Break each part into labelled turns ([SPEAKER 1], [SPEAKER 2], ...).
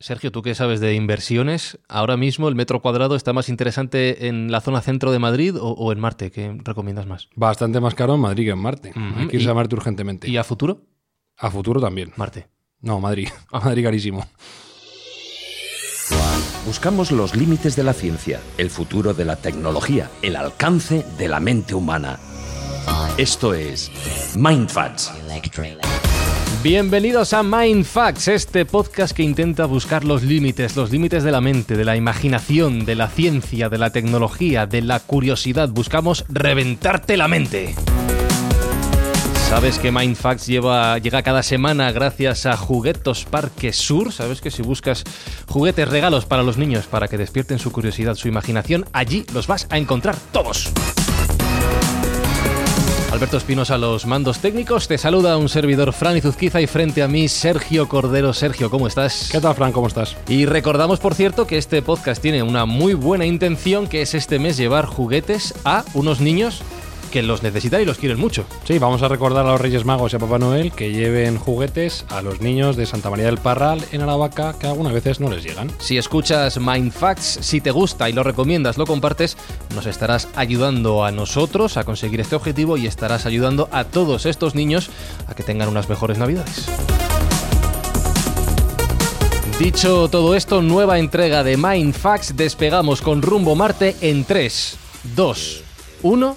[SPEAKER 1] Sergio, ¿tú qué sabes de inversiones? Ahora mismo el metro cuadrado está más interesante en la zona centro de Madrid o, o en Marte. ¿Qué recomiendas más?
[SPEAKER 2] Bastante más caro en Madrid que en Marte.
[SPEAKER 1] Ujú.
[SPEAKER 2] Hay que irse
[SPEAKER 1] ¿Y-
[SPEAKER 2] a Marte urgentemente.
[SPEAKER 1] ¿Y a futuro?
[SPEAKER 2] a futuro también.
[SPEAKER 1] Marte.
[SPEAKER 2] No, Madrid. A Madrid carísimo.
[SPEAKER 3] Buscamos los límites de la ciencia, el futuro de la tecnología, el alcance de la mente humana. Esto es Mindfacts.
[SPEAKER 1] Bienvenidos a Mind Facts, este podcast que intenta buscar los límites, los límites de la mente, de la imaginación, de la ciencia, de la tecnología, de la curiosidad. Buscamos reventarte la mente. Sabes que Mind Facts lleva, llega cada semana gracias a Juguetos Parque Sur. Sabes que si buscas juguetes, regalos para los niños para que despierten su curiosidad, su imaginación, allí los vas a encontrar todos. Alberto Espinosa, los mandos técnicos. Te saluda un servidor Fran Izuzquiza y frente a mí Sergio Cordero. Sergio, ¿cómo estás?
[SPEAKER 2] ¿Qué tal, Fran? ¿Cómo estás?
[SPEAKER 1] Y recordamos, por cierto, que este podcast tiene una muy buena intención, que es este mes llevar juguetes a unos niños que los necesitan y los quieren mucho.
[SPEAKER 2] Sí, vamos a recordar a los Reyes Magos y a Papá Noel que lleven juguetes a los niños de Santa María del Parral en Aravaca que algunas veces no les llegan.
[SPEAKER 1] Si escuchas Mindfacts, si te gusta y lo recomiendas, lo compartes, nos estarás ayudando a nosotros a conseguir este objetivo y estarás ayudando a todos estos niños a que tengan unas mejores navidades. Dicho todo esto, nueva entrega de Mindfacts, despegamos con rumbo Marte en 3, 2, 1,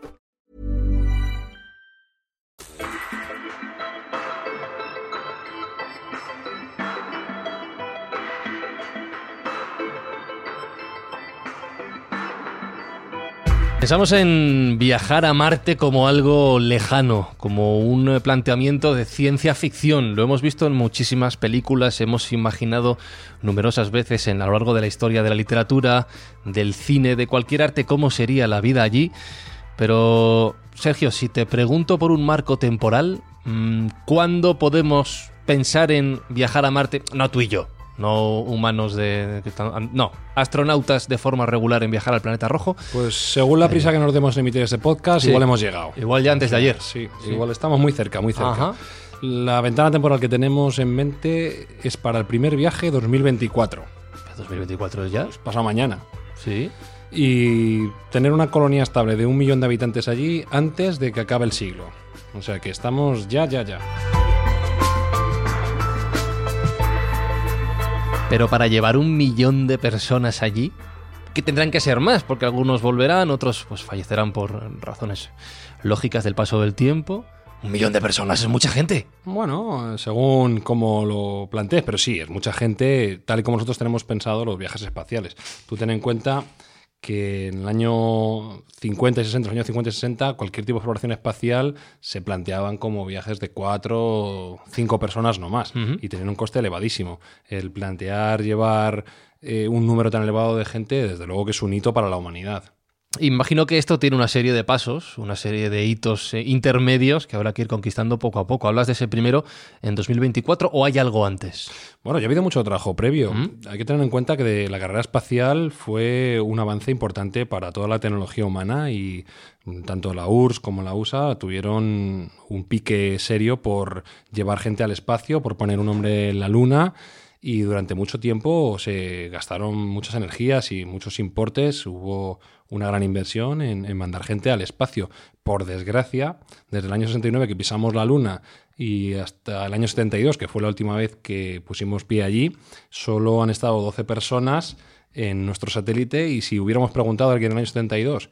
[SPEAKER 1] Pensamos en viajar a Marte como algo lejano, como un planteamiento de ciencia ficción. Lo hemos visto en muchísimas películas, hemos imaginado numerosas veces en a lo largo de la historia de la literatura, del cine, de cualquier arte, cómo sería la vida allí. Pero, Sergio, si te pregunto por un marco temporal, mm, ¿cuándo podemos pensar en viajar a Marte? No tú y yo, no humanos de... No, astronautas de forma regular en viajar al planeta rojo.
[SPEAKER 2] Pues según la prisa que nos demos en emitir este podcast,
[SPEAKER 1] Sí.
[SPEAKER 2] igual hemos llegado.
[SPEAKER 1] Igual ya antes de ayer.
[SPEAKER 2] Sí, igual estamos muy cerca, muy cerca.
[SPEAKER 1] Ajá.
[SPEAKER 2] La ventana temporal que tenemos en mente es para el primer viaje 2024,
[SPEAKER 1] 2024 ya.
[SPEAKER 2] pasado mañana.
[SPEAKER 1] Sí.
[SPEAKER 2] Y tener una colonia estable de un millón de habitantes allí antes de que acabe el siglo. O sea que estamos ya, ya, ya.
[SPEAKER 1] Pero para llevar un millón de personas allí, que tendrán que ser más, porque algunos volverán, otros pues fallecerán por razones lógicas del paso del tiempo. Un millón de personas es mucha gente.
[SPEAKER 2] Bueno, según como lo plantees, pero sí, es mucha gente, tal y como nosotros tenemos pensado los viajes espaciales. Tú ten en cuenta que en el año 50 y 60, los años 50 y 60, cualquier tipo de exploración espacial se planteaban como viajes de cuatro o cinco personas no más y tenían un coste elevadísimo. El plantear llevar eh, un número tan elevado de gente, desde luego que es un hito para la humanidad.
[SPEAKER 1] Imagino que esto tiene una serie de pasos, una serie de hitos eh, intermedios que habrá que ir conquistando poco a poco. ¿Hablas de ese primero en 2024 o hay algo antes?
[SPEAKER 2] Bueno, ya ha habido mucho trabajo previo. Hay que tener en cuenta que de- la carrera espacial fue un avance importante para toda la tecnología humana y tanto la URSS como la USA tuvieron un pique serio por llevar gente al espacio, por poner un hombre en la Luna y durante mucho tiempo se gastaron muchas energías y muchos importes, hubo una gran inversión en, en, mandar gente al espacio. Por desgracia, desde el año 69 que pisamos la Luna y hasta el año 72, que fue la última vez que pusimos pie allí, solo han estado 12 personas en nuestro satélite y si hubiéramos preguntado a alguien en el año 72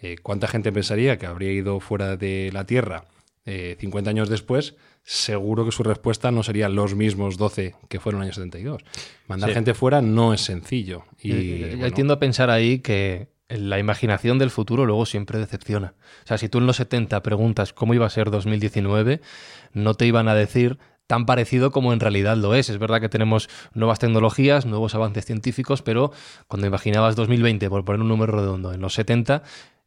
[SPEAKER 2] eh, cuánta gente pensaría que habría ido fuera de la Tierra eh, 50 años después, seguro que su respuesta no sería los mismos 12 que fueron en el año 72. Mandar
[SPEAKER 1] Sí.
[SPEAKER 2] gente fuera no es sencillo. Y,
[SPEAKER 1] Y, yo
[SPEAKER 2] bueno,
[SPEAKER 1] tiendo a pensar ahí que la imaginación del futuro luego siempre decepciona. O sea, si tú en los 70 preguntas cómo iba a ser 2019, no te iban a decir tan parecido como en realidad lo es. Es verdad que tenemos nuevas tecnologías, nuevos avances científicos, pero cuando imaginabas 2020, por poner un número redondo, en los 70,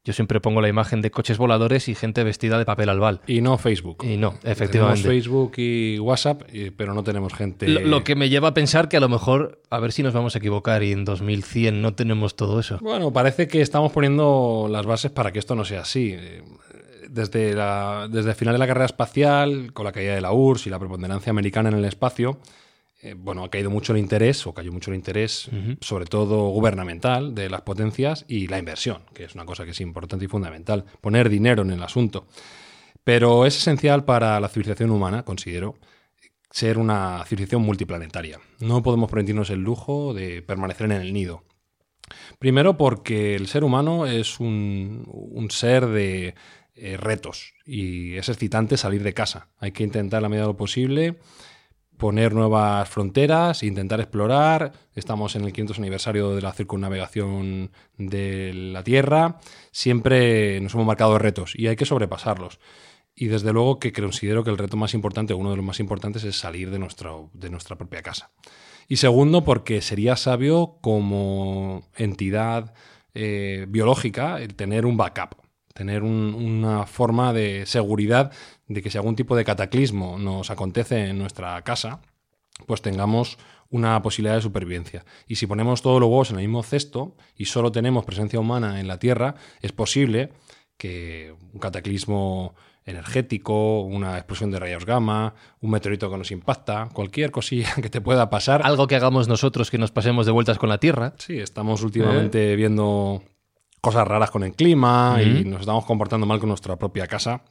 [SPEAKER 1] yo siempre pongo la imagen de coches voladores y gente vestida de papel albal.
[SPEAKER 2] y no Facebook.
[SPEAKER 1] Y no,
[SPEAKER 2] Tenemos
[SPEAKER 1] efectivamente.
[SPEAKER 2] Facebook y WhatsApp, pero no tenemos gente.
[SPEAKER 1] Lo, lo que me lleva a pensar que a lo mejor, a ver si nos vamos a equivocar y en 2100 no tenemos todo eso.
[SPEAKER 2] Bueno, parece que estamos poniendo las bases para que esto no sea así. Desde, la- desde el final de la carrera espacial, con la caída de la URSS y la preponderancia americana en el espacio, eh, bueno, ha caído mucho el interés, o cayó mucho el interés, sobre todo gubernamental, de las potencias y la inversión, que es una cosa que es importante y fundamental, poner dinero en el asunto. Pero es esencial para la civilización humana, considero, ser una civilización multiplanetaria. No podemos permitirnos el lujo de permanecer en el nido. Primero porque el ser humano es un, un ser de eh, retos y es excitante salir de casa. Hay que intentar, a la medida de lo posible, poner nuevas fronteras, intentar explorar. Estamos en el 500 aniversario de la circunnavegación de la Tierra. Siempre nos hemos marcado retos y hay que sobrepasarlos. Y desde luego que considero que el reto más importante, uno de los más importantes, es salir de, nuestro, de nuestra propia casa. Y segundo, porque sería sabio como entidad eh, biológica el tener un backup, tener un- una forma de seguridad de que si algún tipo de cataclismo nos acontece en nuestra casa, pues tengamos una posibilidad de supervivencia. Y si ponemos todos los huevos en el mismo cesto y solo tenemos presencia humana en la Tierra, es posible que un cataclismo energético, una explosión de rayos gamma, un meteorito que nos impacta, cualquier cosilla que te pueda pasar.
[SPEAKER 1] Algo que hagamos nosotros que nos pasemos de vueltas con la Tierra.
[SPEAKER 2] Sí, estamos últimamente viendo cosas raras con el clima y nos estamos comportando mal con nuestra propia casa.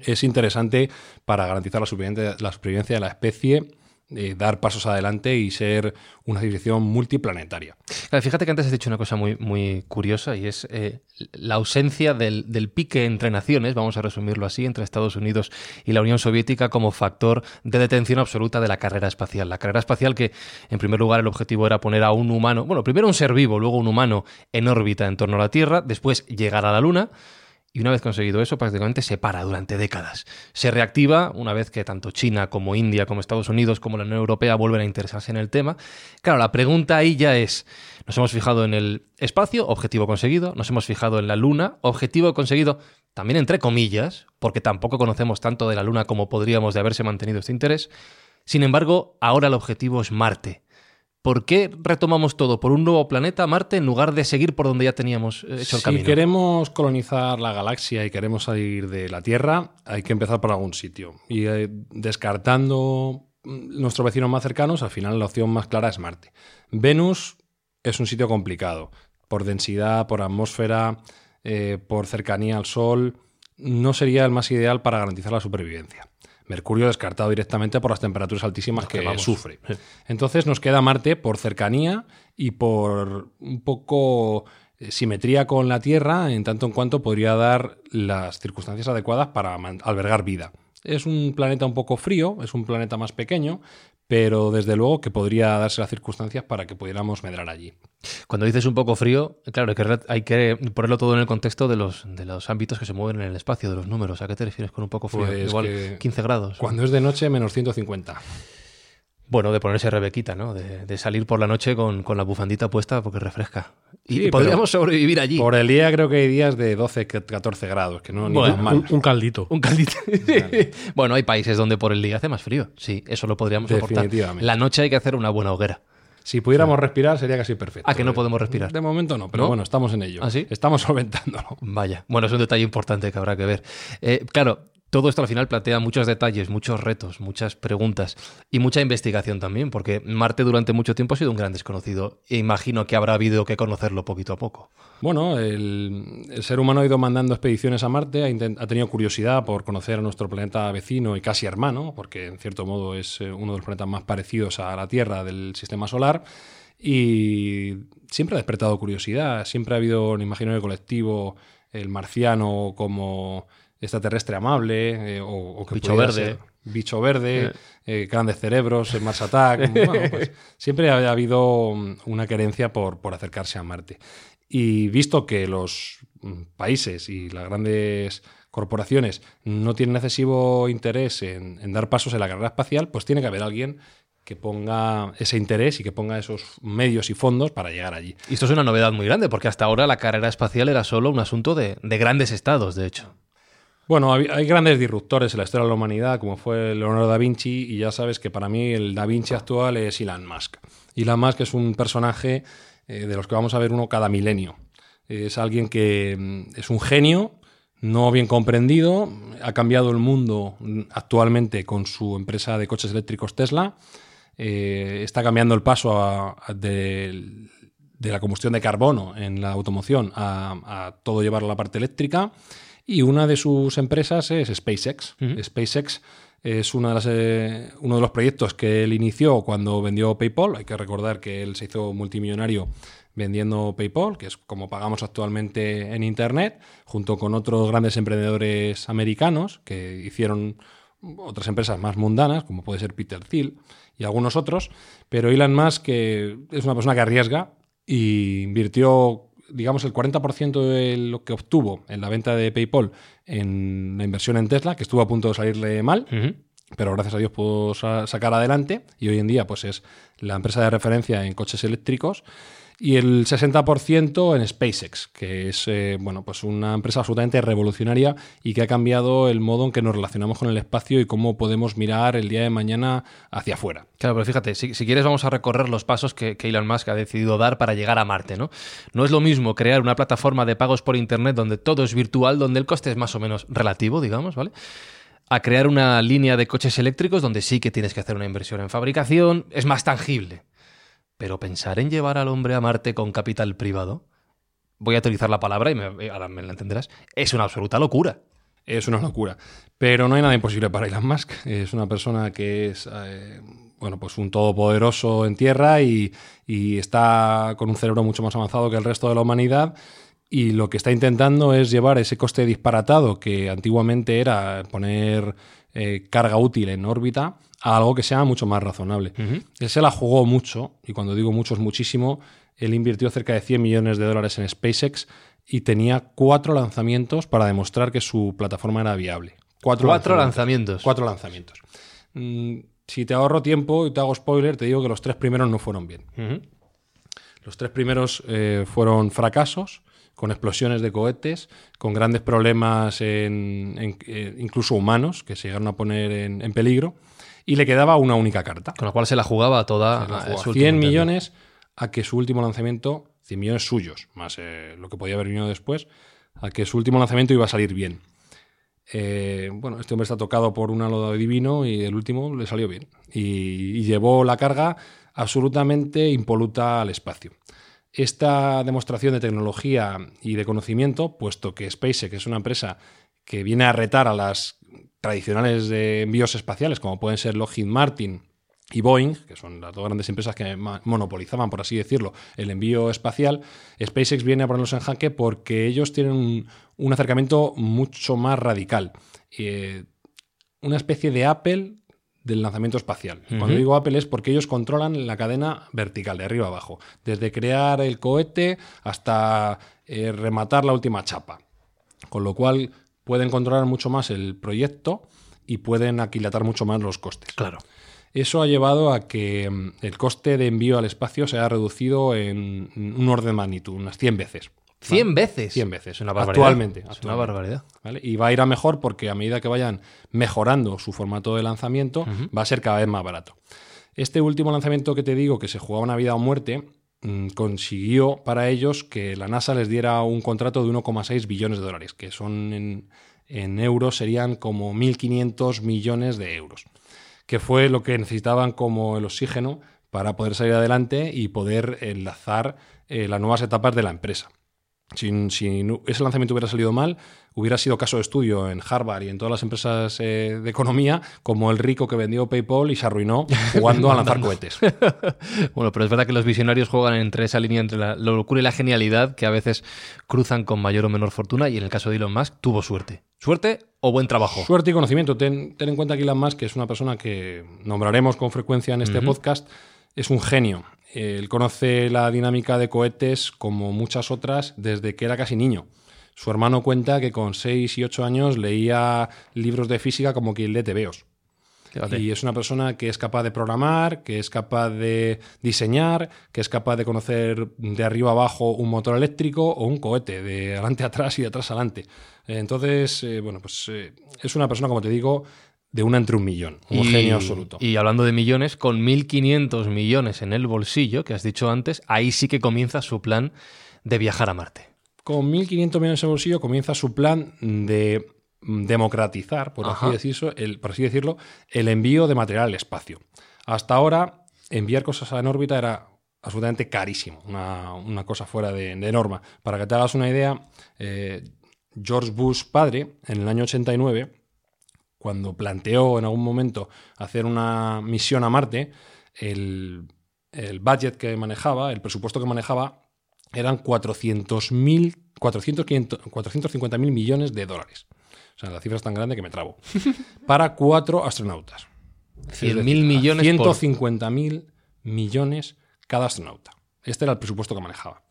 [SPEAKER 2] Es interesante para garantizar la supervivencia, la supervivencia de la especie, dar pasos adelante y ser una civilización multiplanetaria.
[SPEAKER 1] Fíjate que antes has dicho una cosa muy, muy curiosa y es eh, la ausencia del, del pique entre naciones, vamos a resumirlo así, entre Estados Unidos y la Unión Soviética como factor de detención absoluta de la carrera espacial. La carrera espacial que, en primer lugar, el objetivo era poner a un humano, bueno, primero un ser vivo, luego un humano en órbita en torno a la Tierra, después llegar a la Luna. Y una vez conseguido eso, prácticamente se para durante décadas. Se reactiva una vez que tanto China como India, como Estados Unidos, como la Unión Europea vuelven a interesarse en el tema. Claro, la pregunta ahí ya es, nos hemos fijado en el espacio, objetivo conseguido, nos hemos fijado en la Luna, objetivo conseguido también entre comillas, porque tampoco conocemos tanto de la Luna como podríamos de haberse mantenido este interés. Sin embargo, ahora el objetivo es Marte. ¿Por qué retomamos todo por un nuevo planeta, Marte, en lugar de seguir por donde ya teníamos eh, hecho el
[SPEAKER 2] si
[SPEAKER 1] camino?
[SPEAKER 2] queremos colonizar la galaxia y queremos salir de la Tierra, hay que empezar por algún sitio. Y eh, descartando mm, nuestros vecinos más cercanos, al final la opción más clara es Marte. Venus es un sitio complicado. Por densidad, por atmósfera, eh, por cercanía al Sol, no sería el más ideal para garantizar la supervivencia. Mercurio descartado directamente por las temperaturas altísimas que sufre. Entonces nos queda Marte por cercanía y por un poco eh, simetría con la Tierra, en tanto en cuanto podría dar las circunstancias adecuadas para albergar vida. Es un planeta un poco frío, es un planeta más pequeño, pero desde luego que podría darse las circunstancias para que pudiéramos medrar allí.
[SPEAKER 1] Cuando dices un poco frío, claro, hay que, hay que ponerlo todo en el contexto de los, de los ámbitos que se mueven en el espacio, de los números. ¿A qué te refieres con un poco frío?
[SPEAKER 2] Pues
[SPEAKER 1] Igual
[SPEAKER 2] que
[SPEAKER 1] 15 grados.
[SPEAKER 2] Cuando es de noche, menos 150.
[SPEAKER 1] Bueno, de ponerse rebequita, ¿no? De, de salir por la noche con, con la bufandita puesta porque refresca. Y
[SPEAKER 2] Sí,
[SPEAKER 1] podríamos sobrevivir allí.
[SPEAKER 2] Por el día creo que hay días de 12, 14 grados, que no ni
[SPEAKER 1] Bueno,
[SPEAKER 2] tan mal.
[SPEAKER 4] Un, un caldito.
[SPEAKER 1] Un caldito. bueno, hay países donde por el día hace más frío. Sí, eso lo podríamos soportar.
[SPEAKER 2] Definitivamente.
[SPEAKER 1] La noche hay que hacer una buena hoguera.
[SPEAKER 2] Si pudiéramos respirar sería casi perfecto.
[SPEAKER 1] Ah, que no podemos respirar.
[SPEAKER 2] De momento no, pero
[SPEAKER 1] ¿No?
[SPEAKER 2] bueno, estamos en ello.
[SPEAKER 1] ¿Ah, sí?
[SPEAKER 2] Estamos solventándolo.
[SPEAKER 1] Vaya, bueno, es un detalle importante que habrá que ver. Eh, claro, todo esto al final plantea muchos detalles, muchos retos, muchas preguntas y mucha investigación también, porque Marte durante mucho tiempo ha sido un gran desconocido e imagino que habrá habido que conocerlo poquito a poco.
[SPEAKER 2] Bueno, el, ser humano ha ido mandando expediciones a Marte, ha, ha, tenido curiosidad por conocer a nuestro planeta vecino y casi hermano, porque en cierto modo es eh, uno de los planetas más parecidos a la Tierra del sistema solar. Y siempre ha despertado curiosidad, siempre ha habido un imaginario colectivo, el marciano como extraterrestre amable, eh, o, que
[SPEAKER 1] bicho verde.
[SPEAKER 2] bicho verde, eh, grandes cerebros, Mars Attack. Pues, siempre ha, habido una querencia por, por acercarse a Marte. Y visto que los países y las grandes corporaciones no tienen excesivo interés en, en, dar pasos en la carrera espacial, pues tiene que haber alguien que ponga ese interés y que ponga esos medios y fondos para llegar allí.
[SPEAKER 1] Y esto es una novedad muy grande, porque hasta ahora la carrera espacial era solo un asunto de, de grandes estados, de hecho.
[SPEAKER 2] Bueno, hay grandes disruptores en la historia de la humanidad, como fue Leonardo da Vinci, y ya sabes que para mí el da Vinci actual es Elon Musk. Elon Musk es un personaje eh, de los que vamos a ver uno cada milenio. Es alguien que mm, es un genio, no bien comprendido, ha cambiado el mundo mm, actualmente con su empresa de coches eléctricos Tesla, eh, está cambiando el paso de, la combustión de carbono en la automoción a, todo llevarlo a la parte eléctrica y una de sus empresas es SpaceX. SpaceX es una de eh, uno de los proyectos que él inició cuando vendió PayPal. Hay que recordar que él se hizo multimillonario vendiendo PayPal, que es como pagamos actualmente en Internet, junto con otros grandes emprendedores americanos que hicieron otras empresas más mundanas, como puede ser Peter Thiel y algunos otros. Pero Elon Musk que es una persona que arriesga y invirtió digamos, el 40% de lo que obtuvo en la venta de PayPal en la inversión en Tesla, que estuvo a punto de salirle mal, pero gracias a Dios pudo sacar adelante y hoy en día pues es la empresa de referencia en coches eléctricos y el 60% en SpaceX, que es eh, bueno, pues una empresa absolutamente revolucionaria y que ha cambiado el modo en que nos relacionamos con el espacio y cómo podemos mirar el día de mañana hacia afuera.
[SPEAKER 1] Claro, pero fíjate, si, quieres vamos a recorrer los pasos que, que, Elon Musk ha decidido dar para llegar a Marte. ¿no? no es lo mismo crear una plataforma de pagos por Internet donde todo es virtual, donde el coste es más o menos relativo, digamos, ¿vale? a crear una línea de coches eléctricos donde sí que tienes que hacer una inversión en fabricación, es más tangible. Pero pensar en llevar al hombre a Marte con capital privado, voy a utilizar la palabra y me, ahora me la entenderás, es una absoluta locura.
[SPEAKER 2] Es una locura. Pero no hay nada imposible para Elon Musk. Es una persona que es eh, bueno, pues un todopoderoso en tierra y, y está con un cerebro mucho más avanzado que el resto de la humanidad y lo que está intentando es llevar ese coste disparatado que antiguamente era poner eh, carga útil en órbita a algo que sea mucho más razonable. Él se la jugó mucho, y cuando digo mucho es muchísimo, él invirtió cerca de 100 millones de dólares en SpaceX y tenía cuatro lanzamientos para demostrar que su plataforma era viable.
[SPEAKER 1] Cuatro, lanzamientos.
[SPEAKER 2] Cuatro lanzamientos. Mm, si te ahorro tiempo y te hago spoiler, te digo que los tres primeros no fueron bien. Los tres primeros eh, fueron fracasos con explosiones de cohetes, con grandes problemas en, eh, incluso humanos que se llegaron a poner en, peligro, y le quedaba una única carta.
[SPEAKER 1] Con la cual se la jugaba toda.
[SPEAKER 2] a 100 millones a que su último lanzamiento, 100 millones suyos, más eh, lo que podía haber venido después, a que su último lanzamiento iba a salir bien. Eh, bueno, este hombre está tocado por un halo divino y el último le salió bien. y llevó la carga absolutamente impoluta al espacio esta demostración de tecnología y de conocimiento, puesto que SpaceX es una empresa que viene a retar a las tradicionales de envíos espaciales, como pueden ser Lockheed Martin y Boeing, que son las dos grandes empresas que monopolizaban, por así decirlo, el envío espacial, SpaceX viene a ponerlos en jaque porque ellos tienen un, acercamiento mucho más radical. Eh, una especie de Apple del lanzamiento espacial. Cuando digo Apple es porque ellos controlan la cadena vertical, de arriba a abajo, desde crear el cohete hasta eh, rematar la última chapa. Con lo cual pueden controlar mucho más el proyecto y pueden aquilatar mucho más los costes.
[SPEAKER 1] Claro.
[SPEAKER 2] Eso ha llevado a que mm, el coste de envío al espacio se haya reducido en un orden de magnitud, unas 100 veces.
[SPEAKER 1] 100 veces.
[SPEAKER 2] 100 veces. Una Actualmente.
[SPEAKER 1] Es una barbaridad.
[SPEAKER 2] Y va a ir a mejor porque a medida que vayan mejorando su formato de lanzamiento, va a ser cada vez más barato. Este último lanzamiento que te digo, que se jugaba una vida o muerte, consiguió para ellos que la NASA les diera un contrato de 1,6 billones de dólares, que son en, en euros serían como 1.500 millones de euros, que fue lo que necesitaban como el oxígeno para poder salir adelante y poder enlazar eh, las nuevas etapas de la empresa. Si, ese lanzamiento hubiera salido mal, hubiera sido caso de estudio en Harvard y en todas las empresas eh, de economía, como el rico que vendió PayPal y se arruinó jugando a lanzar cohetes.
[SPEAKER 1] Bueno, pero es verdad que los visionarios juegan entre esa línea entre la locura y la genialidad que a veces cruzan con mayor o menor fortuna y en el caso de Elon Musk tuvo suerte. ¿Suerte o buen trabajo?
[SPEAKER 2] Suerte y conocimiento. Ten, ten en cuenta que Elon Musk, que es una persona que nombraremos con frecuencia en este podcast, es un genio. Él conoce la dinámica de cohetes como muchas otras desde que era casi niño. Su hermano cuenta que con 6 y 8 años leía libros de física como quien lee tebeos.
[SPEAKER 1] Fíjate.
[SPEAKER 2] Y es una persona que es capaz de programar, que es capaz de diseñar, que es capaz de conocer de arriba abajo un motor eléctrico o un cohete, de adelante a atrás y de atrás adelante. Entonces, eh, bueno, pues eh, es una persona, como te digo, de una entre un millón, un
[SPEAKER 1] Y-
[SPEAKER 2] genio absoluto.
[SPEAKER 1] Y hablando de millones, con 1.500 millones en el bolsillo, que has dicho antes, ahí sí que comienza su plan de viajar a Marte.
[SPEAKER 2] Con 1.500 millones en el bolsillo comienza su plan de democratizar, por así, decirlo, el, por así decirlo, el envío de material al espacio. Hasta ahora, enviar cosas en órbita era absolutamente carísimo, una, una cosa fuera de, de norma. Para que te hagas una idea, eh, George Bush padre, en el año 89, cuando planteó en algún momento hacer una misión a Marte, el, el budget que manejaba, el presupuesto que manejaba, eran 400.000, 400, 500, 450.000 millones de dólares. O sea, la cifra es tan grande que me trabo. Para cuatro astronautas. Es
[SPEAKER 1] 100.000
[SPEAKER 2] decir,
[SPEAKER 1] millones por-
[SPEAKER 2] 150.000 millones cada astronauta. Este era el presupuesto que manejaba.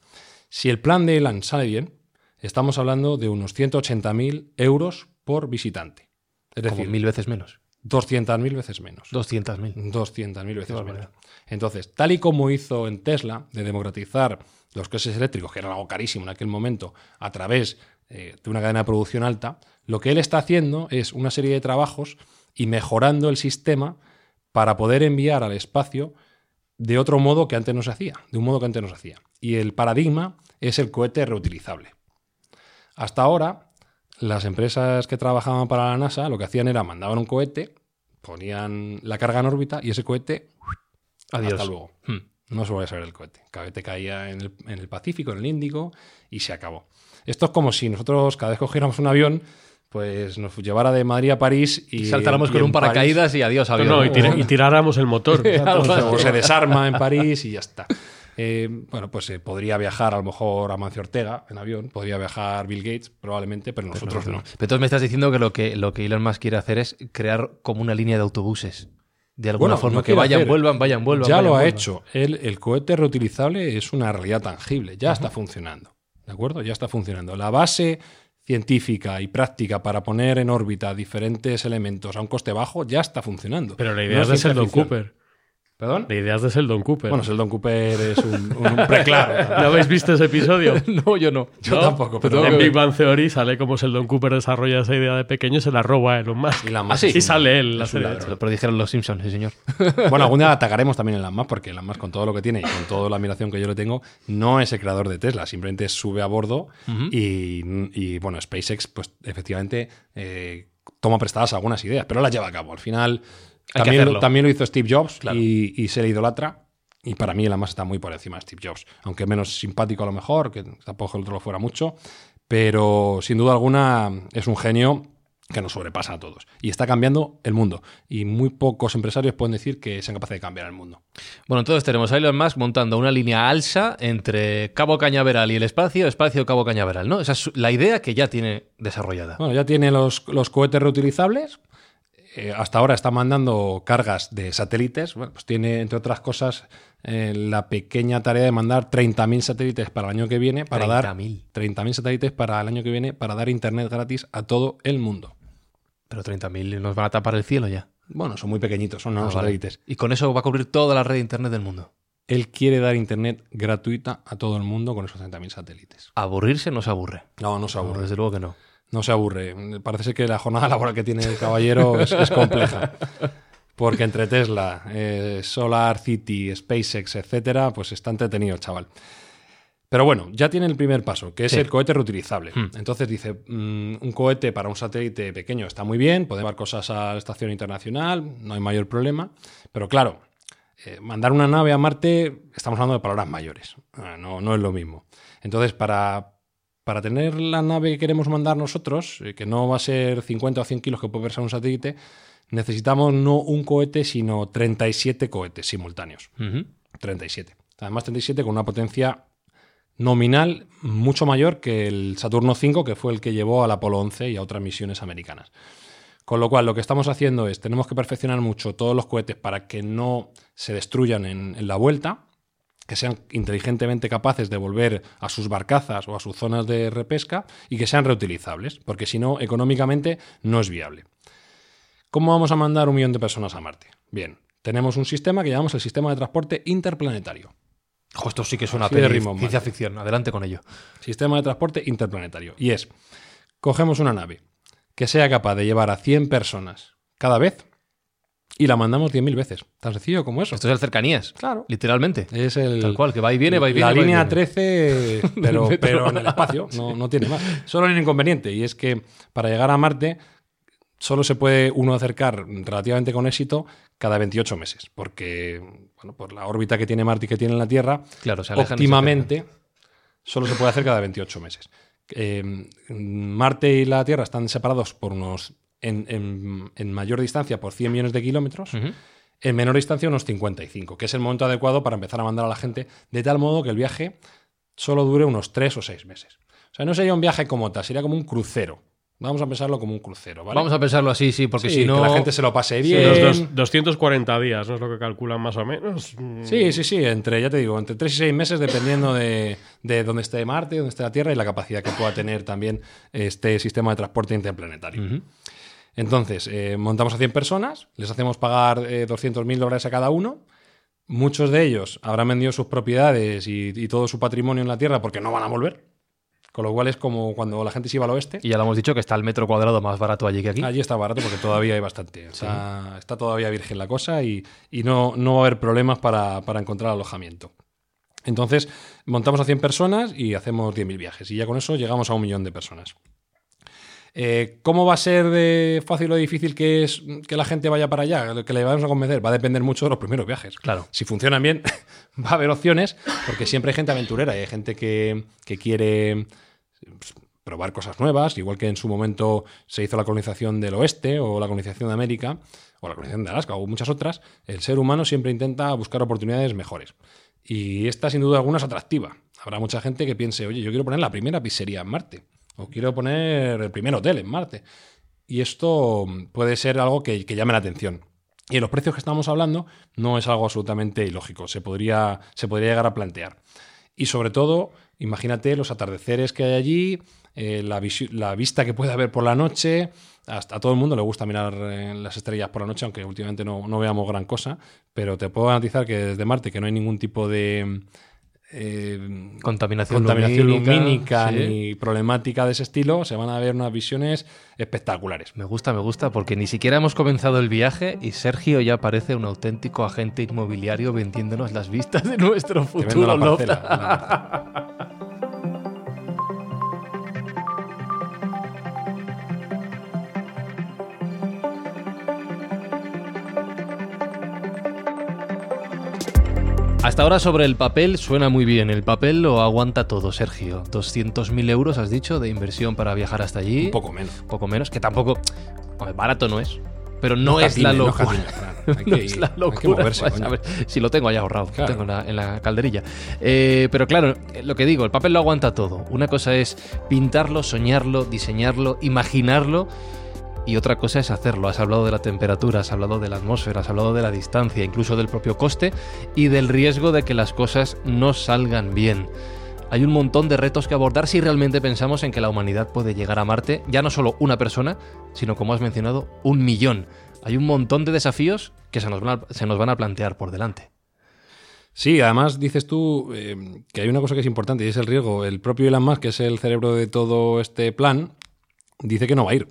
[SPEAKER 2] Si el plan de Elan sale bien, estamos hablando de unos 180.000 euros por visitante. Es
[SPEAKER 1] Como
[SPEAKER 2] decir,
[SPEAKER 1] mil veces menos.
[SPEAKER 2] 200.000 veces menos.
[SPEAKER 1] 200.000.
[SPEAKER 2] 200.000 veces menos. Entonces, tal y como hizo en Tesla, de democratizar los coches eléctricos, que era algo carísimo en aquel momento, a través eh, de una cadena de producción alta, lo que él está haciendo es una serie de trabajos y mejorando el sistema para poder enviar al espacio de otro modo que antes no se hacía, de un modo que antes no se hacía. Y el paradigma es el cohete reutilizable. Hasta ahora, las empresas que trabajaban para la NASA lo que hacían era mandaban un cohete, ponían la carga en órbita y ese cohete,
[SPEAKER 1] Adiós.
[SPEAKER 2] hasta luego.
[SPEAKER 1] Hmm.
[SPEAKER 2] No se volvía a saber el cohete. El cohete caía en el, en el Pacífico, en el Índico y se acabó. Esto es como si nosotros cada vez que cogiéramos un avión, pues nos llevara de Madrid a París y
[SPEAKER 1] Saltáramos
[SPEAKER 2] y
[SPEAKER 1] con un
[SPEAKER 2] París-
[SPEAKER 1] paracaídas y adiós,
[SPEAKER 4] No,
[SPEAKER 1] avión.
[SPEAKER 4] no, y, tira- y tiráramos el motor.
[SPEAKER 2] O, se desarma en París y ya está. Eh, bueno, pues eh, podría viajar a lo mejor Amancio Ortega en avión, podría viajar Bill Gates probablemente, pero nosotros no.
[SPEAKER 1] Pero entonces me estás diciendo que lo que lo que Elon Musk quiere hacer es crear como una línea de autobuses. De alguna
[SPEAKER 2] Bueno,
[SPEAKER 1] forma,
[SPEAKER 2] lo
[SPEAKER 1] que vayan,
[SPEAKER 2] hacer.
[SPEAKER 1] vuelvan, vayan, vuelvan.
[SPEAKER 2] Ya
[SPEAKER 1] vayan,
[SPEAKER 2] lo ha
[SPEAKER 1] vuelvan.
[SPEAKER 2] hecho. El, el cohete reutilizable es una realidad tangible, ya está funcionando. ¿De acuerdo? Ya está funcionando. La base científica y práctica para poner en órbita diferentes elementos a un coste bajo ya está funcionando.
[SPEAKER 4] Pero la
[SPEAKER 2] No
[SPEAKER 4] idea es de Sheldon
[SPEAKER 2] ficción.
[SPEAKER 4] Cooper.
[SPEAKER 2] ¿Perdón?
[SPEAKER 4] La idea es de Sheldon Cooper.
[SPEAKER 2] Bueno, Sheldon Cooper es un, un, un preclaro.
[SPEAKER 4] ¿No habéis visto ese episodio?
[SPEAKER 1] No, yo no.
[SPEAKER 2] Yo
[SPEAKER 4] ¿No?
[SPEAKER 2] tampoco, pero
[SPEAKER 4] en Big. Bang Theory sale como Sheldon Cooper desarrolla esa idea de pequeño y se la roba a Elon Musk.
[SPEAKER 2] Y la
[SPEAKER 1] Ah,
[SPEAKER 2] más
[SPEAKER 1] sí.
[SPEAKER 4] Y
[SPEAKER 2] un-
[SPEAKER 4] sale él la serie.
[SPEAKER 1] Pero dijeron los Simpsons, sí, señor.
[SPEAKER 2] Bueno, algún día atacaremos también en las más, porque las más con todo lo que tiene y con toda la admiración que yo le tengo, no es el creador de Tesla, simplemente sube a bordo y, y, bueno, SpaceX, pues efectivamente eh, toma prestadas algunas ideas, pero las lleva a cabo. Al final también, lo hizo Steve Jobs
[SPEAKER 1] Claro.
[SPEAKER 2] y, y se le idolatra. Y para mí, más está muy por encima de Steve Jobs, aunque menos simpático a lo mejor, que tampoco el otro lo fuera mucho, pero sin duda alguna es un genio que nos sobrepasa a todos. Y está cambiando el mundo. Y muy pocos empresarios pueden decir que sean capaces de cambiar el mundo.
[SPEAKER 1] Bueno, entonces tenemos a Elon Musk montando una línea alsa entre Cabo Cañaveral y el espacio, espacio Cabo Cañaveral, ¿no? Esa es la idea que ya tiene desarrollada.
[SPEAKER 2] Bueno, ya tiene los, los cohetes reutilizables. Eh, hasta ahora está mandando cargas de satélites. Bueno, pues tiene, entre otras cosas, eh, la pequeña tarea de mandar 30.000 satélites para el año que viene para dar
[SPEAKER 1] 30.000.
[SPEAKER 2] 30.000 satélites para el año que viene para dar internet gratis a todo el mundo.
[SPEAKER 1] Pero 30.000 nos van a tapar el cielo ya.
[SPEAKER 2] Bueno, son muy pequeñitos, son
[SPEAKER 1] Ah,
[SPEAKER 2] unos
[SPEAKER 1] vale.
[SPEAKER 2] satélites.
[SPEAKER 1] Y con eso va a cubrir toda la red de internet del mundo.
[SPEAKER 2] Él quiere dar internet gratuita a todo el mundo con esos 30.000 satélites.
[SPEAKER 1] Aburrirse no se aburre.
[SPEAKER 2] No, no se
[SPEAKER 1] No,
[SPEAKER 2] aburre.
[SPEAKER 1] desde luego que no.
[SPEAKER 2] No se aburre. Parece ser que la jornada laboral que tiene el caballero es, es compleja. Porque entre Tesla, eh, Solar City, SpaceX, etcétera, pues está entretenido el chaval. Pero bueno, ya tiene el primer paso, que es
[SPEAKER 1] Sí.
[SPEAKER 2] el cohete reutilizable.
[SPEAKER 1] Hmm.
[SPEAKER 2] Entonces dice, mm, un cohete para un satélite pequeño está muy bien, puede llevar cosas a la estación internacional, no hay mayor problema. Pero claro, eh, mandar una nave a Marte, estamos hablando de palabras mayores, Ah, no, no es lo mismo. Entonces, para, para tener la nave que queremos mandar nosotros, eh, que no va a ser 50 o 100 kilos que puede pesar un satélite, necesitamos no un cohete, sino 37 cohetes simultáneos.
[SPEAKER 1] Ujú.
[SPEAKER 2] 37. Además, 37 con una potencia nominal mucho mayor que el Saturno V, que fue el que llevó al Apolo 11 y a otras misiones americanas. Con lo cual, lo que estamos haciendo es, tenemos que perfeccionar mucho todos los cohetes para que no se destruyan en, en la vuelta, que sean inteligentemente capaces de volver a sus barcazas o a sus zonas de repesca y que sean reutilizables, porque si no, económicamente no es viable. ¿Cómo vamos a mandar un millón de personas a Marte? Bien, tenemos un sistema que llamamos el sistema de transporte interplanetario.
[SPEAKER 1] Jo, esto sí que peli,
[SPEAKER 2] ritmo,
[SPEAKER 1] ciencia ficción. Adelante con ello.
[SPEAKER 2] Sistema de transporte interplanetario. Y es, cogemos una nave que sea capaz de llevar a 100 personas cada vez y la mandamos 10.000 veces. Tan sencillo como eso.
[SPEAKER 1] Esto es el cercanías.
[SPEAKER 2] Claro.
[SPEAKER 1] Literalmente.
[SPEAKER 2] Es el,
[SPEAKER 1] Tal cual, que va y viene, va y viene.
[SPEAKER 2] La línea
[SPEAKER 1] viene.
[SPEAKER 2] 13, pero, pero en el espacio, no, no tiene más. Solo hay un inconveniente, y es que para llegar a Marte solo se puede uno acercar relativamente con éxito cada 28 meses, porque bueno, por la órbita que tiene Marte y que tiene la Tierra,
[SPEAKER 1] Claro, se se
[SPEAKER 2] óptimamente solo se puede hacer cada 28 meses. Eh, Marte y la Tierra están separados por unos, en, en- en mayor distancia, por 100 millones de kilómetros. En menor distancia, unos 55, que es el momento adecuado para empezar a mandar a la gente, de tal modo que el viaje solo dure unos 3 o 6 meses. O sea, no sería un viaje como tal, sería como un crucero. Vamos a pensarlo como un crucero, ¿vale?
[SPEAKER 1] Vamos a pensarlo así, sí, porque
[SPEAKER 2] Sí,
[SPEAKER 1] si no.
[SPEAKER 2] que la gente se lo pase
[SPEAKER 4] Sí,
[SPEAKER 2] bien.
[SPEAKER 4] los dos- 240 días, ¿no es lo que calculan más o menos? Mm,
[SPEAKER 2] Sí, sí, sí, entre, ya te digo, entre 3 y 6 meses, dependiendo de, de dónde esté Marte, dónde esté la Tierra y la capacidad que pueda tener también este sistema de transporte interplanetario.
[SPEAKER 1] Ujú.
[SPEAKER 2] Entonces, eh, montamos a 100 personas, les hacemos pagar eh, 200.000 dólares a cada uno. Muchos de ellos habrán vendido sus propiedades y, y todo su patrimonio en la Tierra porque no van a volver. Con lo cual es como cuando la gente se iba al oeste.
[SPEAKER 1] Y ya lo hemos dicho que está el metro cuadrado más barato allí que aquí.
[SPEAKER 2] Allí está barato porque todavía hay bastante. Está, está todavía virgen la cosa y, y no, no va a haber problemas para, para encontrar alojamiento. Entonces, montamos a 100 personas y hacemos 10.000 viajes. Y ya con eso llegamos a un millón de personas. Eh, ¿Cómo va a ser de fácil o difícil que es que la gente vaya para allá? Que le vamos a convencer. Va a depender mucho de los primeros viajes.
[SPEAKER 1] Claro.
[SPEAKER 2] Si funcionan bien, va a haber opciones, porque siempre hay gente aventurera y hay gente que, que quiere pues, probar cosas nuevas, igual que en su momento se hizo la colonización del oeste o la colonización de América o la colonización de Alaska o muchas otras, el ser humano siempre intenta buscar oportunidades mejores. Y esta, sin duda alguna, es atractiva. Habrá mucha gente que piense, oye, yo quiero poner la primera pizzería en Marte o quiero poner el primer hotel en Marte. Y esto puede ser algo que, llame la atención. Y en los precios que estamos hablando no es algo absolutamente ilógico, se podría, se podría llegar a plantear. Y sobre todo, imagínate los atardeceres que hay allí, eh, la, la vista que puede haber por la noche. Hasta a todo el mundo le gusta mirar eh, las estrellas por la noche, aunque últimamente no, no veamos gran cosa. Pero te puedo garantizar que desde Marte, que no hay ningún tipo de eh,
[SPEAKER 1] Contaminación,
[SPEAKER 2] contaminación
[SPEAKER 1] lumínica,
[SPEAKER 2] lumínica
[SPEAKER 1] sí.
[SPEAKER 2] ni problemática de ese estilo, se van a ver unas visiones espectaculares.
[SPEAKER 1] Me gusta, me gusta, porque ni siquiera hemos comenzado el viaje y Sergio ya parece un auténtico agente inmobiliario vendiéndonos las vistas de nuestro
[SPEAKER 2] Te vendo
[SPEAKER 1] futuro
[SPEAKER 2] la parcela.
[SPEAKER 1] Hasta ahora sobre el papel suena muy bien. El papel lo aguanta todo, Sergio. 200.000 euros, has dicho, de inversión para viajar hasta allí.
[SPEAKER 2] Un poco menos.
[SPEAKER 1] Poco menos, que tampoco... hombre, barato no es. Pero no,
[SPEAKER 2] No
[SPEAKER 1] es la
[SPEAKER 2] no
[SPEAKER 1] locura. no es la
[SPEAKER 2] hay que
[SPEAKER 1] locura.
[SPEAKER 2] moverse,
[SPEAKER 1] a ver, si lo tengo ahí ahorrado, lo tengo en la, en la calderilla. Eh, pero claro, lo que digo, el papel lo aguanta todo. Una cosa es pintarlo, soñarlo, diseñarlo, imaginarlo. Y otra cosa es hacerlo. Has hablado de la temperatura, has hablado de la atmósfera, has hablado de la distancia, incluso del propio coste y del riesgo de que las cosas no salgan bien. Hay un montón de retos que abordar si realmente pensamos en que la humanidad puede llegar a Marte, ya no solo una persona, sino como has mencionado, un millón. Hay un montón de desafíos que se nos van a, plantear por delante.
[SPEAKER 2] Sí, además dices tú eh, que hay una cosa que es importante y es el riesgo. El propio Elon Musk, que es el cerebro de todo este plan, dice que no va a ir.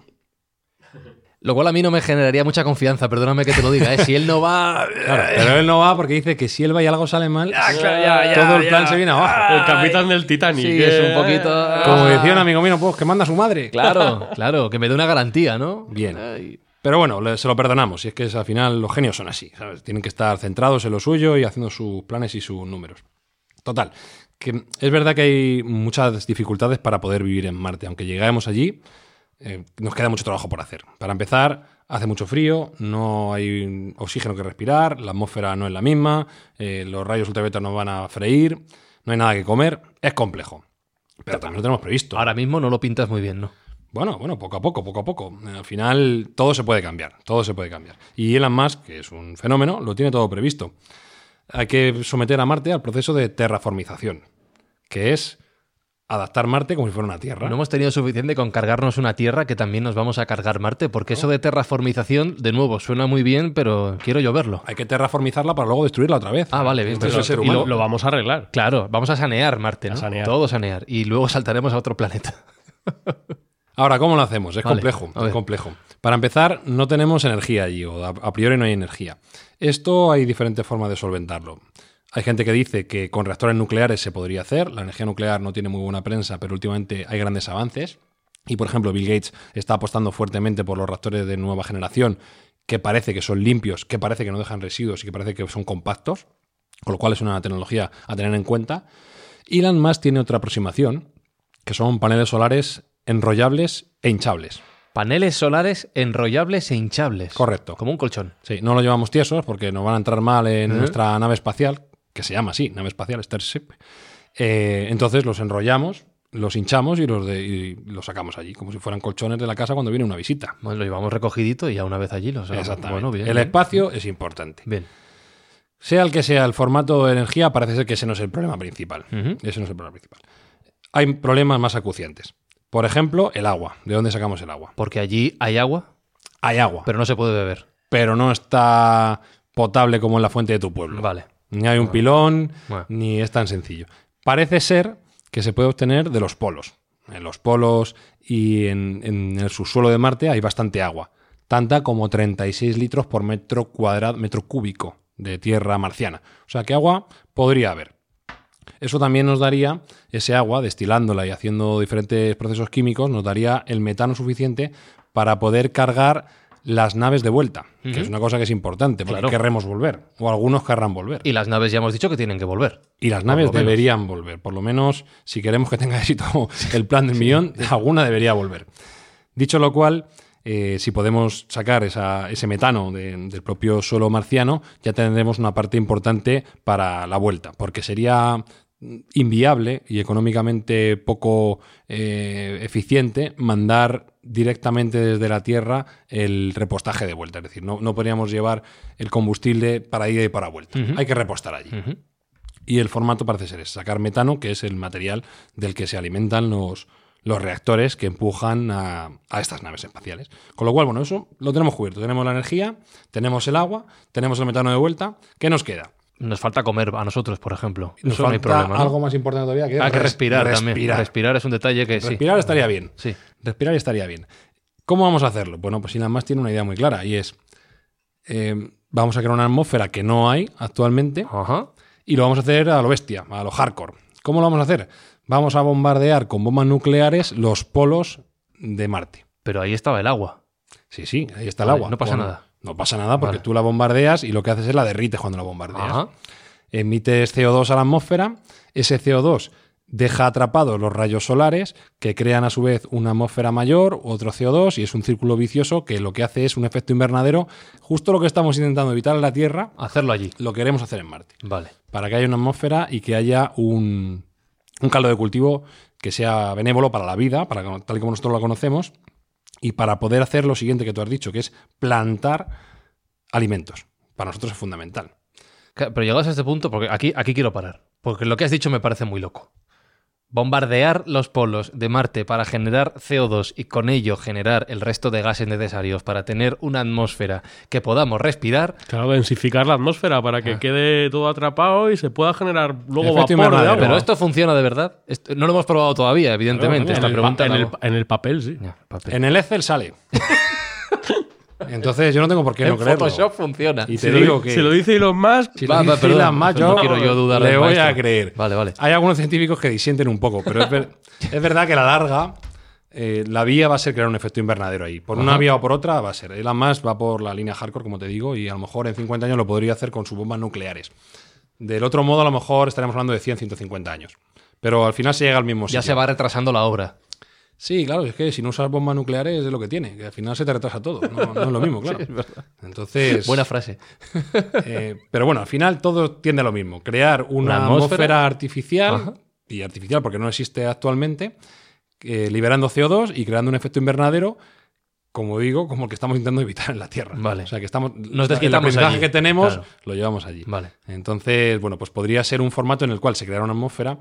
[SPEAKER 1] Lo cual a mí no me generaría mucha confianza, perdóname que te lo diga. ¿eh? Si él no va.
[SPEAKER 2] Claro, pero él no va porque dice que si él va y algo sale mal,
[SPEAKER 4] claro, ya, ya,
[SPEAKER 2] todo el plan
[SPEAKER 4] ya.
[SPEAKER 2] se viene abajo.
[SPEAKER 4] El capitán del Titanic.
[SPEAKER 1] Sí,
[SPEAKER 4] que-
[SPEAKER 1] es un poquito.
[SPEAKER 2] Como decía un amigo mío, pues que manda a su madre.
[SPEAKER 1] Claro, claro, que me dé una garantía, ¿no?
[SPEAKER 2] Bien.
[SPEAKER 1] Ay.
[SPEAKER 2] Pero bueno, se lo perdonamos. Y es que al final los genios son así. ¿sabes? Tienen que estar centrados en lo suyo y haciendo sus planes y sus números. Total. Que es verdad que hay muchas dificultades para poder vivir en Marte. Aunque lleguemos allí, eh, nos queda mucho trabajo por hacer. Para empezar, hace mucho frío, no hay oxígeno que respirar, la atmósfera no es la misma, eh, los rayos ultravioleta nos van a freír, no hay nada que comer. Es complejo. Pero también lo tenemos previsto.
[SPEAKER 1] Ahora mismo no lo pintas muy bien, ¿no?
[SPEAKER 2] Bueno, bueno, poco a poco, poco a poco. Al final todo se puede cambiar, todo se puede cambiar. Y Elon Musk, que es un fenómeno, lo tiene todo previsto. Hay que someter a Marte al proceso de terraformización, que es adaptar Marte como si fuera una Tierra.
[SPEAKER 1] No hemos tenido suficiente con cargarnos una Tierra que también nos vamos a cargar Marte, porque eso de terraformización, de nuevo, suena muy bien, pero quiero yo verlo.
[SPEAKER 2] Hay que terraformizarla para luego destruirla otra vez.
[SPEAKER 1] Ah, vale, bien.
[SPEAKER 2] Es ser
[SPEAKER 1] y
[SPEAKER 4] Y lo,
[SPEAKER 2] humano.
[SPEAKER 4] lo vamos a arreglar.
[SPEAKER 1] Claro, vamos a sanear Marte, ¿no?
[SPEAKER 4] A sanear.
[SPEAKER 1] Todo sanear. Y luego saltaremos a otro planeta.
[SPEAKER 2] Ahora, ¿cómo lo hacemos? Es
[SPEAKER 1] Vale,
[SPEAKER 2] complejo, es complejo. Para empezar, no tenemos energía allí, o a priori no hay energía. Esto hay diferentes formas de solventarlo. Hay gente que dice que con reactores nucleares se podría hacer. La energía nuclear no tiene muy buena prensa, pero últimamente hay grandes avances. Y, por ejemplo, Bill Gates está apostando fuertemente por los reactores de nueva generación, que parece que son limpios, que parece que no dejan residuos y que parece que son compactos, con lo cual es una tecnología a tener en cuenta. Elon Musk tiene otra aproximación, que son paneles solares enrollables e hinchables.
[SPEAKER 1] Paneles solares enrollables e hinchables.
[SPEAKER 2] Correcto.
[SPEAKER 1] Como un colchón.
[SPEAKER 2] Sí, no lo llevamos tiesos porque nos van a entrar mal en nuestra nave espacial, que se llama así, nave espacial Starship. Eh, entonces los enrollamos, los hinchamos y los, de- y los sacamos allí, como si fueran colchones de la casa cuando viene una visita.
[SPEAKER 1] Bueno, lo llevamos recogidito y ya una vez allí lo sacamos.
[SPEAKER 2] Exactamente.
[SPEAKER 1] Bueno, bien.
[SPEAKER 2] el
[SPEAKER 1] bien.
[SPEAKER 2] espacio es importante.
[SPEAKER 1] Bien.
[SPEAKER 2] Sea el que sea el formato de energía, parece ser que ese no es el problema principal. Ese no es el problema principal. Hay problemas más acuciantes. Por ejemplo, el agua. ¿De dónde sacamos el agua?
[SPEAKER 1] Porque allí hay agua,
[SPEAKER 2] Hay agua,
[SPEAKER 1] pero no se puede beber.
[SPEAKER 2] pero no está potable como en la fuente de tu pueblo.
[SPEAKER 1] Vale.
[SPEAKER 2] Ni hay un pilón,
[SPEAKER 1] Bueno.
[SPEAKER 2] ni es tan sencillo. Parece ser que se puede obtener de los polos. En los polos y en, en el subsuelo de Marte hay bastante agua. Tanta como 36 litros por metro cuadrado, metro cúbico de tierra marciana. O sea que agua podría haber. Eso también nos daría, ese agua, destilándola y haciendo diferentes procesos químicos, nos daría el metano suficiente para poder cargar las naves de vuelta, que es una cosa que es importante, porque
[SPEAKER 1] Claro.
[SPEAKER 2] querramos volver, o algunos querrán volver.
[SPEAKER 1] Y las naves ya hemos dicho que tienen que volver.
[SPEAKER 2] Y las naves
[SPEAKER 1] menos.
[SPEAKER 2] deberían volver. Por lo menos, si queremos que tenga éxito el plan del millón, alguna debería volver. Dicho lo cual, eh, si podemos sacar esa- ese metano de- del propio suelo marciano, ya tendremos una parte importante para la vuelta, porque sería inviable y económicamente poco eh, eficiente mandar directamente desde la Tierra el repostaje de vuelta. Es decir, no, no podríamos llevar el combustible para ida y para vuelta. Hay que repostar allí. Y el formato parece ser ese, sacar metano, que es el material del que se alimentan los, los reactores que empujan a, a estas naves espaciales. Con lo cual, bueno, eso lo tenemos cubierto. Tenemos la energía, tenemos el agua, tenemos el metano de vuelta. ¿Qué nos queda?
[SPEAKER 1] Nos falta comer a nosotros, por ejemplo.
[SPEAKER 2] Nos
[SPEAKER 1] Eso no hay
[SPEAKER 2] falta
[SPEAKER 1] problema. ¿no?
[SPEAKER 2] algo más importante todavía que,
[SPEAKER 1] Hay que
[SPEAKER 2] res-
[SPEAKER 1] respirar, también.
[SPEAKER 2] respirar.
[SPEAKER 1] Es un detalle que sí.
[SPEAKER 2] Respirar estaría bien.
[SPEAKER 1] Sí.
[SPEAKER 2] Respirar estaría bien. ¿Cómo vamos a hacerlo? Bueno, pues Elon Musk tiene una idea muy clara y es, eh, vamos a crear una atmósfera que no hay actualmente
[SPEAKER 1] Ajá.
[SPEAKER 2] y lo vamos a hacer a lo bestia, a lo hardcore. ¿Cómo lo vamos a hacer? Vamos a bombardear con bombas nucleares los polos de Marte.
[SPEAKER 1] Pero ahí estaba el agua.
[SPEAKER 2] Sí, sí, ahí está el agua.
[SPEAKER 1] no pasa
[SPEAKER 2] Bueno,
[SPEAKER 1] nada.
[SPEAKER 2] No pasa nada porque
[SPEAKER 1] Vale.
[SPEAKER 2] tú la bombardeas y lo que haces es la derrites cuando la bombardeas.
[SPEAKER 1] Ajá.
[SPEAKER 2] Emites CO2 a la atmósfera, ese CO2 deja atrapados los rayos solares que crean a su vez una atmósfera mayor, otro CO2 y es un círculo vicioso que lo que hace es un efecto invernadero, justo lo que estamos intentando evitar en la Tierra,
[SPEAKER 1] Hacerlo allí.
[SPEAKER 2] lo queremos hacer en Marte
[SPEAKER 1] Vale.
[SPEAKER 2] para que haya una atmósfera y que haya un, un caldo de cultivo que sea benévolo para la vida, para tal y como nosotros la conocemos, y para poder hacer lo siguiente que tú has dicho, que es plantar alimentos. Para nosotros es fundamental.
[SPEAKER 1] Pero llegados a este punto, porque aquí, aquí quiero parar. Porque lo que has dicho me parece muy loco. Bombardear los polos de Marte para generar CO2 y con ello generar el resto de gases necesarios para tener una atmósfera que podamos respirar.
[SPEAKER 4] Claro, densificar la atmósfera para
[SPEAKER 1] Ah.
[SPEAKER 4] que quede todo atrapado y se pueda generar luego vapor de agua.
[SPEAKER 1] Pero esto funciona de verdad. Esto- no lo hemos probado todavía, evidentemente.
[SPEAKER 4] en,
[SPEAKER 1] Esta
[SPEAKER 4] el, en, el, en el papel, sí.
[SPEAKER 1] Ya, papel.
[SPEAKER 2] En el Excel sale. Entonces yo no tengo por qué no creerlo.
[SPEAKER 1] Photoshop funciona.
[SPEAKER 2] Y
[SPEAKER 4] Si
[SPEAKER 2] te
[SPEAKER 4] lo,
[SPEAKER 2] digo
[SPEAKER 4] di-
[SPEAKER 2] que
[SPEAKER 4] si lo dice Elon Musk,
[SPEAKER 2] si
[SPEAKER 1] Va,
[SPEAKER 2] lo dice
[SPEAKER 1] perdón,
[SPEAKER 2] Elon Musk,
[SPEAKER 1] no
[SPEAKER 2] yo
[SPEAKER 1] quiero yo dudar
[SPEAKER 2] le voy a creer.
[SPEAKER 1] Vale, vale.
[SPEAKER 2] Hay algunos científicos que disienten un poco, pero es, ver- es verdad que a la larga eh, la vía va a ser crear un efecto invernadero ahí. Por una
[SPEAKER 1] Ajá.
[SPEAKER 2] vía o por otra va a ser. Elon Musk va por la línea hardcore, como te digo, y a lo mejor en 50 años lo podría hacer con sus bombas nucleares. Del otro modo, a lo mejor estaremos hablando de 100, 150 años. Pero al final se llega al mismo
[SPEAKER 1] Ya
[SPEAKER 2] sitio.
[SPEAKER 1] se va retrasando la obra.
[SPEAKER 2] Sí, claro, es que si no usas bombas nucleares es lo que tiene, que al final se te retrasa todo. No, no es lo mismo, claro. Entonces,
[SPEAKER 1] Buena frase.
[SPEAKER 2] eh, pero bueno, al final todo tiende a lo mismo. Crear una,
[SPEAKER 1] Una
[SPEAKER 2] atmósfera,
[SPEAKER 1] atmósfera
[SPEAKER 2] artificial,
[SPEAKER 1] Ajá.
[SPEAKER 2] y artificial porque no existe actualmente, eh, liberando CO2 y creando un efecto invernadero, como digo, como el que estamos intentando evitar en la Tierra.
[SPEAKER 1] Vale.
[SPEAKER 2] O sea, que estamos...
[SPEAKER 1] Nos
[SPEAKER 2] el
[SPEAKER 1] desquitamos
[SPEAKER 2] aprendizaje que tenemos
[SPEAKER 1] Claro.
[SPEAKER 2] lo llevamos allí.
[SPEAKER 1] Vale.
[SPEAKER 2] Entonces, bueno, pues podría ser un formato en el cual se creara una atmósfera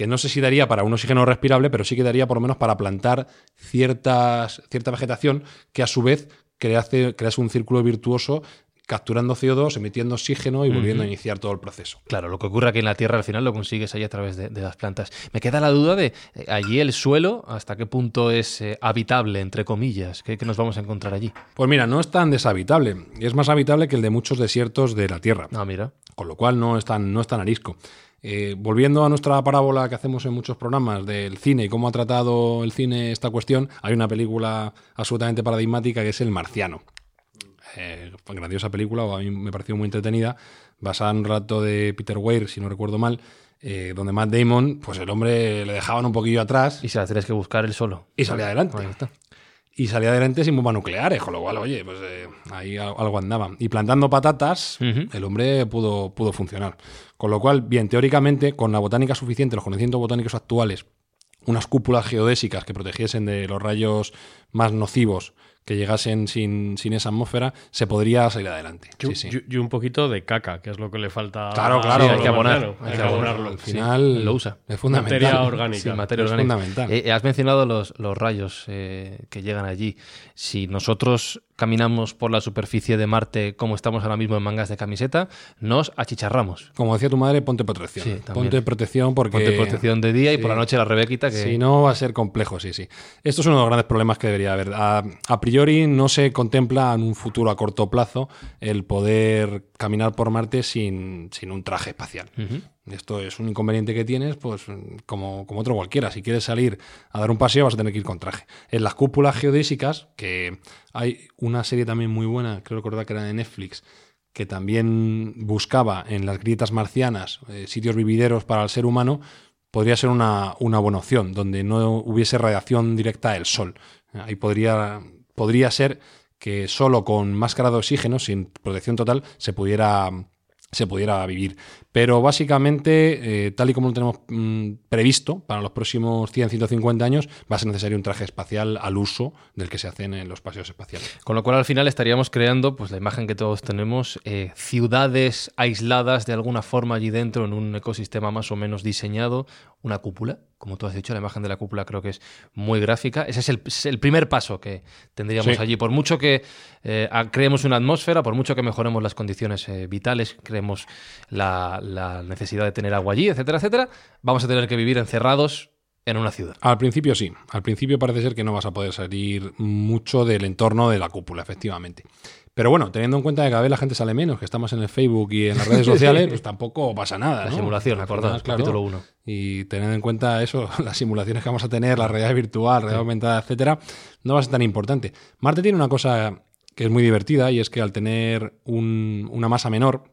[SPEAKER 2] que no sé si daría para un oxígeno respirable, pero sí que daría por lo menos para plantar ciertas, cierta vegetación que a su vez crease, crease un círculo virtuoso capturando CO2, emitiendo oxígeno y volviendo a iniciar todo el proceso.
[SPEAKER 1] Claro, lo que ocurre aquí en la Tierra al final lo consigues ahí a través de, de las plantas. Me queda la duda de eh, allí el suelo, hasta qué punto es eh, habitable, entre comillas. ¿Qué, qué nos vamos a encontrar allí?
[SPEAKER 2] Pues mira, no es tan deshabitable, es más habitable que el de muchos desiertos de la Tierra.
[SPEAKER 1] Ah, mira.
[SPEAKER 2] con lo cual no es tan, no es tan arisco. Eh, volviendo a nuestra parábola que hacemos en muchos programas del cine y cómo ha tratado el cine esta cuestión, hay una película absolutamente paradigmática que es El Marciano. Eh, grandiosa película, o a mí me pareció muy entretenida, basada en un relato de Peter Weir, si no recuerdo mal, eh, donde Matt Damon, pues el hombre le dejaban un poquillo atrás
[SPEAKER 1] Y se la tienes que buscar él solo.
[SPEAKER 2] y salía adelante.
[SPEAKER 1] Ahí está.
[SPEAKER 2] Y salía adelante sin bombas nucleares, con lo cual, oye, pues eh, ahí al- algo andaba. Y plantando patatas, el hombre pudo, pudo funcionar. Con lo cual, bien, teóricamente, con la botánica suficiente, los conocimientos botánicos actuales, unas cúpulas geodésicas que protegiesen de los rayos más nocivos que llegasen sin, sin esa atmósfera, se podría salir adelante.
[SPEAKER 4] Y,
[SPEAKER 2] Sí, sí.
[SPEAKER 4] y- y un poquito de caca, que es lo que le falta.
[SPEAKER 2] Claro, claro. Sí,
[SPEAKER 1] hay que abonar, hay que
[SPEAKER 4] que
[SPEAKER 1] abonar.
[SPEAKER 4] abonarlo.
[SPEAKER 2] Al
[SPEAKER 4] sí.
[SPEAKER 2] final
[SPEAKER 1] lo usa.
[SPEAKER 2] es fundamental.
[SPEAKER 4] Materia orgánica.
[SPEAKER 1] Sí, materia
[SPEAKER 2] Es
[SPEAKER 1] orgánica.
[SPEAKER 2] fundamental.
[SPEAKER 1] Eh, has mencionado los, los rayos eh, que llegan allí. Si nosotros caminamos por la superficie de Marte como estamos ahora mismo en mangas de camiseta, nos achicharramos.
[SPEAKER 2] Como decía tu madre, ponte protección.
[SPEAKER 1] Sí,
[SPEAKER 2] ponte protección porque...
[SPEAKER 1] Ponte protección de día y por la
[SPEAKER 2] Sí.
[SPEAKER 1] noche la rebequita que...
[SPEAKER 2] Si no, va a ser complejo, sí, sí. Esto es uno de los grandes problemas que debería haber. A, a priori no se contempla en un futuro a corto plazo el poder caminar por Marte sin, sin un traje espacial. Esto es un inconveniente que tienes, pues como, como otro cualquiera. Si quieres salir a dar un paseo vas a tener que ir con traje. En las cúpulas geodésicas, que hay una serie también muy buena, creo recordar que era de Netflix, que también buscaba en las grietas marcianas eh, sitios vivideros para el ser humano, podría ser una, una buena opción, donde no hubiese radiación directa del sol. Ahí podría, podría ser que solo con máscara de oxígeno, sin protección total, se pudiera, se pudiera vivir. Pero básicamente, eh, tal y como lo tenemos mm, previsto para los próximos 100, 150 años, va a ser necesario un traje espacial al uso del que se hacen en los paseos espaciales.
[SPEAKER 1] Con lo cual al final estaríamos creando, pues la imagen que todos tenemos, eh, ciudades aisladas de alguna forma allí dentro en un ecosistema más o menos diseñado, una cúpula, como tú has dicho, la imagen de la cúpula creo que es muy gráfica. Ese es el, es el primer paso que tendríamos
[SPEAKER 2] Sí.
[SPEAKER 1] allí. Por mucho que eh, creemos una atmósfera, por mucho que mejoremos las condiciones eh, vitales, creemos la, la necesidad de tener agua allí, etcétera, etcétera, vamos a tener que vivir encerrados en una ciudad.
[SPEAKER 2] Al principio sí, al principio parece ser que no vas a poder salir mucho del entorno de la cúpula, efectivamente. Pero bueno, teniendo en cuenta que cada vez la gente sale menos, que estamos en el Facebook y en las redes sociales, pues tampoco pasa nada.
[SPEAKER 1] La
[SPEAKER 2] ¿no?
[SPEAKER 1] simulación, acordaos,
[SPEAKER 2] final,
[SPEAKER 1] capítulo uno.
[SPEAKER 2] Y teniendo en cuenta eso, las simulaciones que vamos a tener, la realidad virtual, realidad aumentada, etcétera, no va a ser tan importante. Marte tiene una cosa que es muy divertida y es que al tener un- una masa menor,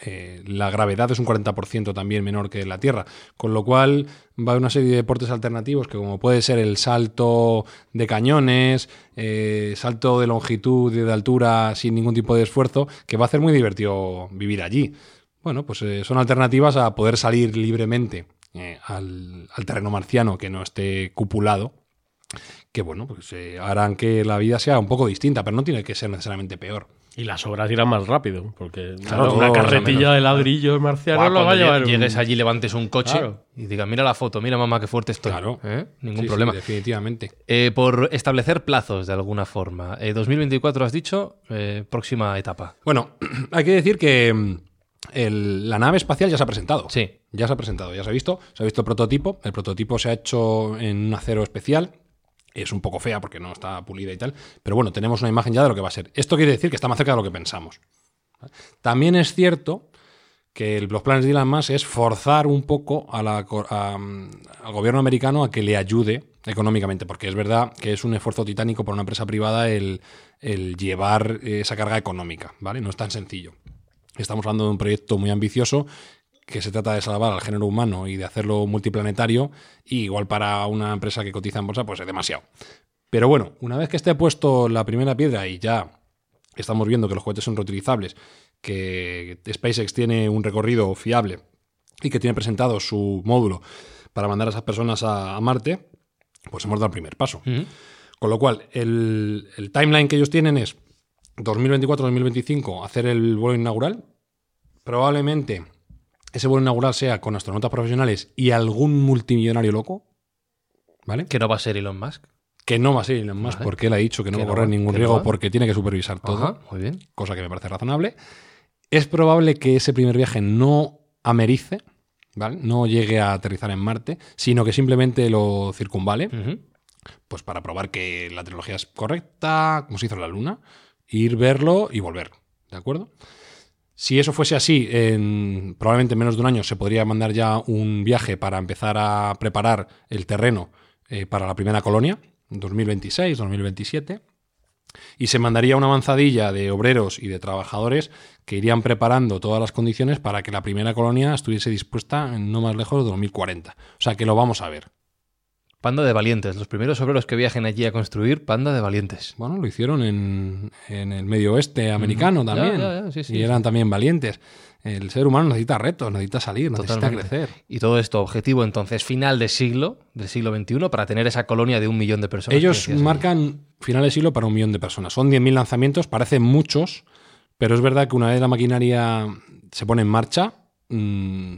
[SPEAKER 2] eh, la gravedad es un 40% también menor que la Tierra, con lo cual va a haber una serie de deportes alternativos que como puede ser el salto de cañones, eh, salto de longitud y de altura sin ningún tipo de esfuerzo, que va a hacer muy divertido vivir allí. Bueno, pues eh, son alternativas a poder salir libremente eh, al, terreno marciano que no esté cupulado, que bueno, pues harán que la vida sea un poco distinta, pero no tiene que ser necesariamente peor.
[SPEAKER 4] Y las obras irán más rápido, porque
[SPEAKER 2] Claro,
[SPEAKER 4] claro, una
[SPEAKER 2] todo
[SPEAKER 4] carretilla de ladrillos marcianos
[SPEAKER 1] Guau,
[SPEAKER 4] lo va a llevar.
[SPEAKER 1] lle-
[SPEAKER 4] un-
[SPEAKER 1] llegues allí, levantes un coche
[SPEAKER 4] Claro.
[SPEAKER 1] y digas, mira la foto, mira mamá qué fuerte estoy.
[SPEAKER 2] Claro.
[SPEAKER 1] ¿Eh? Ningún
[SPEAKER 2] Sí, sí,
[SPEAKER 1] problema.
[SPEAKER 2] definitivamente.
[SPEAKER 1] Eh, por establecer plazos de alguna forma. Eh, 2024 has dicho, eh, próxima etapa.
[SPEAKER 2] Bueno, hay que decir que mm, el- la nave espacial ya se ha presentado.
[SPEAKER 1] Sí.
[SPEAKER 2] Ya se ha presentado, ya se ha visto. Se ha visto el prototipo. El prototipo se ha hecho en un acero especial Es un poco fea porque no está pulida y tal, pero bueno, tenemos una imagen ya de lo que va a ser. Esto quiere decir que está más cerca de lo que pensamos. También es cierto que los planes de Elon Musk es forzar un poco a la, a, al gobierno americano a que le ayude económicamente, porque es verdad que es un esfuerzo titánico para una empresa privada el, el llevar esa carga económica, ¿vale? No es tan sencillo. Estamos hablando de un proyecto muy ambicioso que se trata de salvar al género humano y de hacerlo multiplanetario, y igual para una empresa que cotiza en bolsa, pues es demasiado. Pero bueno, una vez que esté puesto la primera piedra y ya estamos viendo que los cohetes son reutilizables, que SpaceX tiene un recorrido fiable y que tiene presentado su módulo para mandar a esas personas a, a Marte, pues hemos dado el primer paso. Uh -huh. Con lo cual, el, el timeline que ellos tienen es 2024-2025 hacer el vuelo inaugural. Probablemente ese vuelo inaugural sea con astronautas profesionales y algún multimillonario loco. ¿Vale?
[SPEAKER 1] Que no va a ser Elon Musk.
[SPEAKER 2] Que no va a ser Elon Musk
[SPEAKER 1] Vale.
[SPEAKER 2] porque él ha dicho que no va a correr ningún riesgo
[SPEAKER 1] no
[SPEAKER 2] porque tiene que supervisar todo.
[SPEAKER 1] Muy bien.
[SPEAKER 2] Cosa que me parece razonable. Es probable que ese primer viaje no americe, ¿vale? No llegue a aterrizar en Marte, sino que simplemente lo circunvale pues para probar que la tecnología es correcta, como se hizo en la Luna, ir, verlo y volver. ¿De acuerdo? Si eso fuese así, en probablemente en menos de un año se podría mandar ya un viaje para empezar a preparar el terreno eh, para la primera colonia, 2026, 2027. Y se mandaría una avanzadilla de obreros y de trabajadores que irían preparando todas las condiciones para que la primera colonia estuviese dispuesta en no más lejos de 2040. O sea que lo vamos a ver.
[SPEAKER 1] Panda de valientes. Los primeros obreros que viajen allí a construir, panda de valientes.
[SPEAKER 2] Bueno, lo hicieron en, en el medio oeste americano también.
[SPEAKER 1] ya, ya, sí, sí,
[SPEAKER 2] y eran
[SPEAKER 1] sí.
[SPEAKER 2] también valientes. El ser humano necesita retos, necesita salir, necesita crecer.
[SPEAKER 1] Y todo esto, objetivo entonces, final de siglo, del siglo XXI, para tener esa colonia de un millón de personas.
[SPEAKER 2] Ellos
[SPEAKER 1] allí.
[SPEAKER 2] marcan final de siglo para un millón de personas. Son 10.000 lanzamientos, parecen muchos, pero es verdad que una vez la maquinaria se pone en marcha, mm,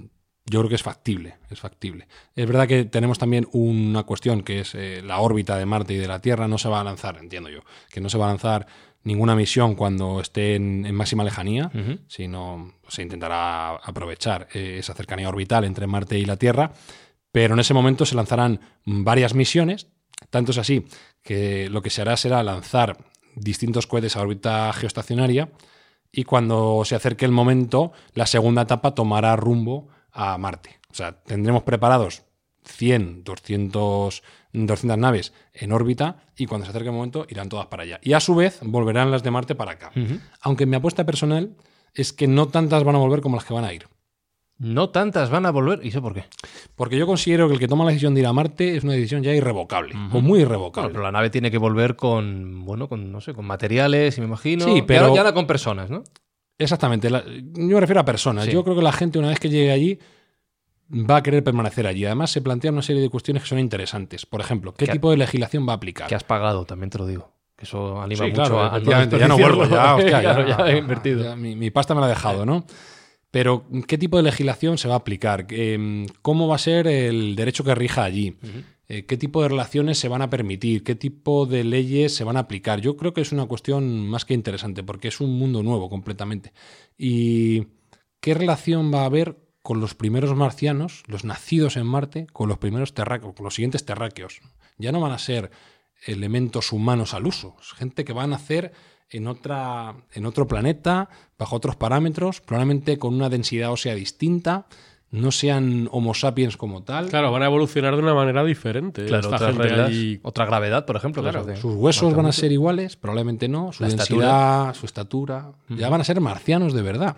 [SPEAKER 2] yo creo que es factible, es factible. Es verdad que tenemos también una cuestión que es eh, la órbita de Marte y de la Tierra no se va a lanzar, entiendo yo, que no se va a lanzar ninguna misión cuando esté en, en máxima lejanía, sino se intentará aprovechar eh, esa cercanía orbital entre Marte y la Tierra, pero en ese momento se lanzarán varias misiones, tanto es así que lo que se hará será lanzar distintos cohetes a órbita geoestacionaria y cuando se acerque el momento, la segunda etapa tomará rumbo a Marte. O sea, tendremos preparados 100, 200, 200 naves en órbita y cuando se acerque el momento irán todas para allá. Y a su vez volverán las de Marte para acá. Aunque mi apuesta personal es que no tantas van a volver como las que van a ir.
[SPEAKER 1] No tantas van a volver. ¿Y eso por qué?
[SPEAKER 2] Porque yo considero que el que toma la decisión de ir a Marte es una decisión ya irrevocable, o muy
[SPEAKER 1] Bueno,
[SPEAKER 2] irrevocable.
[SPEAKER 1] pero la nave tiene que volver con, bueno, con, no sé, con materiales, y me imagino.
[SPEAKER 2] Sí,
[SPEAKER 1] Ya
[SPEAKER 2] pero-
[SPEAKER 1] no- Ya, no con personas, ¿no?
[SPEAKER 2] Exactamente. la- yo me refiero a personas.
[SPEAKER 1] Sí.
[SPEAKER 2] Yo creo que la gente, una vez que llegue allí, va a querer permanecer allí. Además, se plantean una serie de cuestiones que son interesantes. Por ejemplo, ¿qué
[SPEAKER 1] Que-
[SPEAKER 2] tipo de legislación va a aplicar?
[SPEAKER 1] Que has pagado, también te lo digo. Que eso anima
[SPEAKER 2] Sí,
[SPEAKER 1] mucho
[SPEAKER 2] claro,
[SPEAKER 1] a, no
[SPEAKER 2] ya no vuelvo, ya, hostia, ya,
[SPEAKER 1] Claro, ya he invertido.
[SPEAKER 2] ya, mi, mi pasta me la ha dejado, ¿no? Pero, ¿qué tipo de legislación se va a aplicar? Eh, ¿Cómo va a ser el derecho que rija allí? Eh, ¿Qué tipo de relaciones se van a permitir? ¿Qué tipo de leyes se van a aplicar? Yo creo que es una cuestión más que interesante, porque es un mundo nuevo completamente. ¿Y qué relación va a haber con los primeros marcianos, los nacidos en Marte, con los primeros terráqueos, con los siguientes terráqueos? Ya no van a ser elementos humanos al uso, es gente que va a nacer en, otra, en otro planeta, bajo otros parámetros, probablemente con una densidad ósea distinta, no sean homo sapiens como tal.
[SPEAKER 4] Claro, van a evolucionar de una manera diferente.
[SPEAKER 1] Claro,
[SPEAKER 4] Esta
[SPEAKER 1] otras
[SPEAKER 4] gente
[SPEAKER 1] reglas,
[SPEAKER 4] allí-
[SPEAKER 1] otra gravedad, por ejemplo.
[SPEAKER 4] Claro,
[SPEAKER 2] Sus huesos van a ser iguales, probablemente no. Su
[SPEAKER 1] La
[SPEAKER 2] densidad, su estatura. Ya van a ser marcianos de verdad.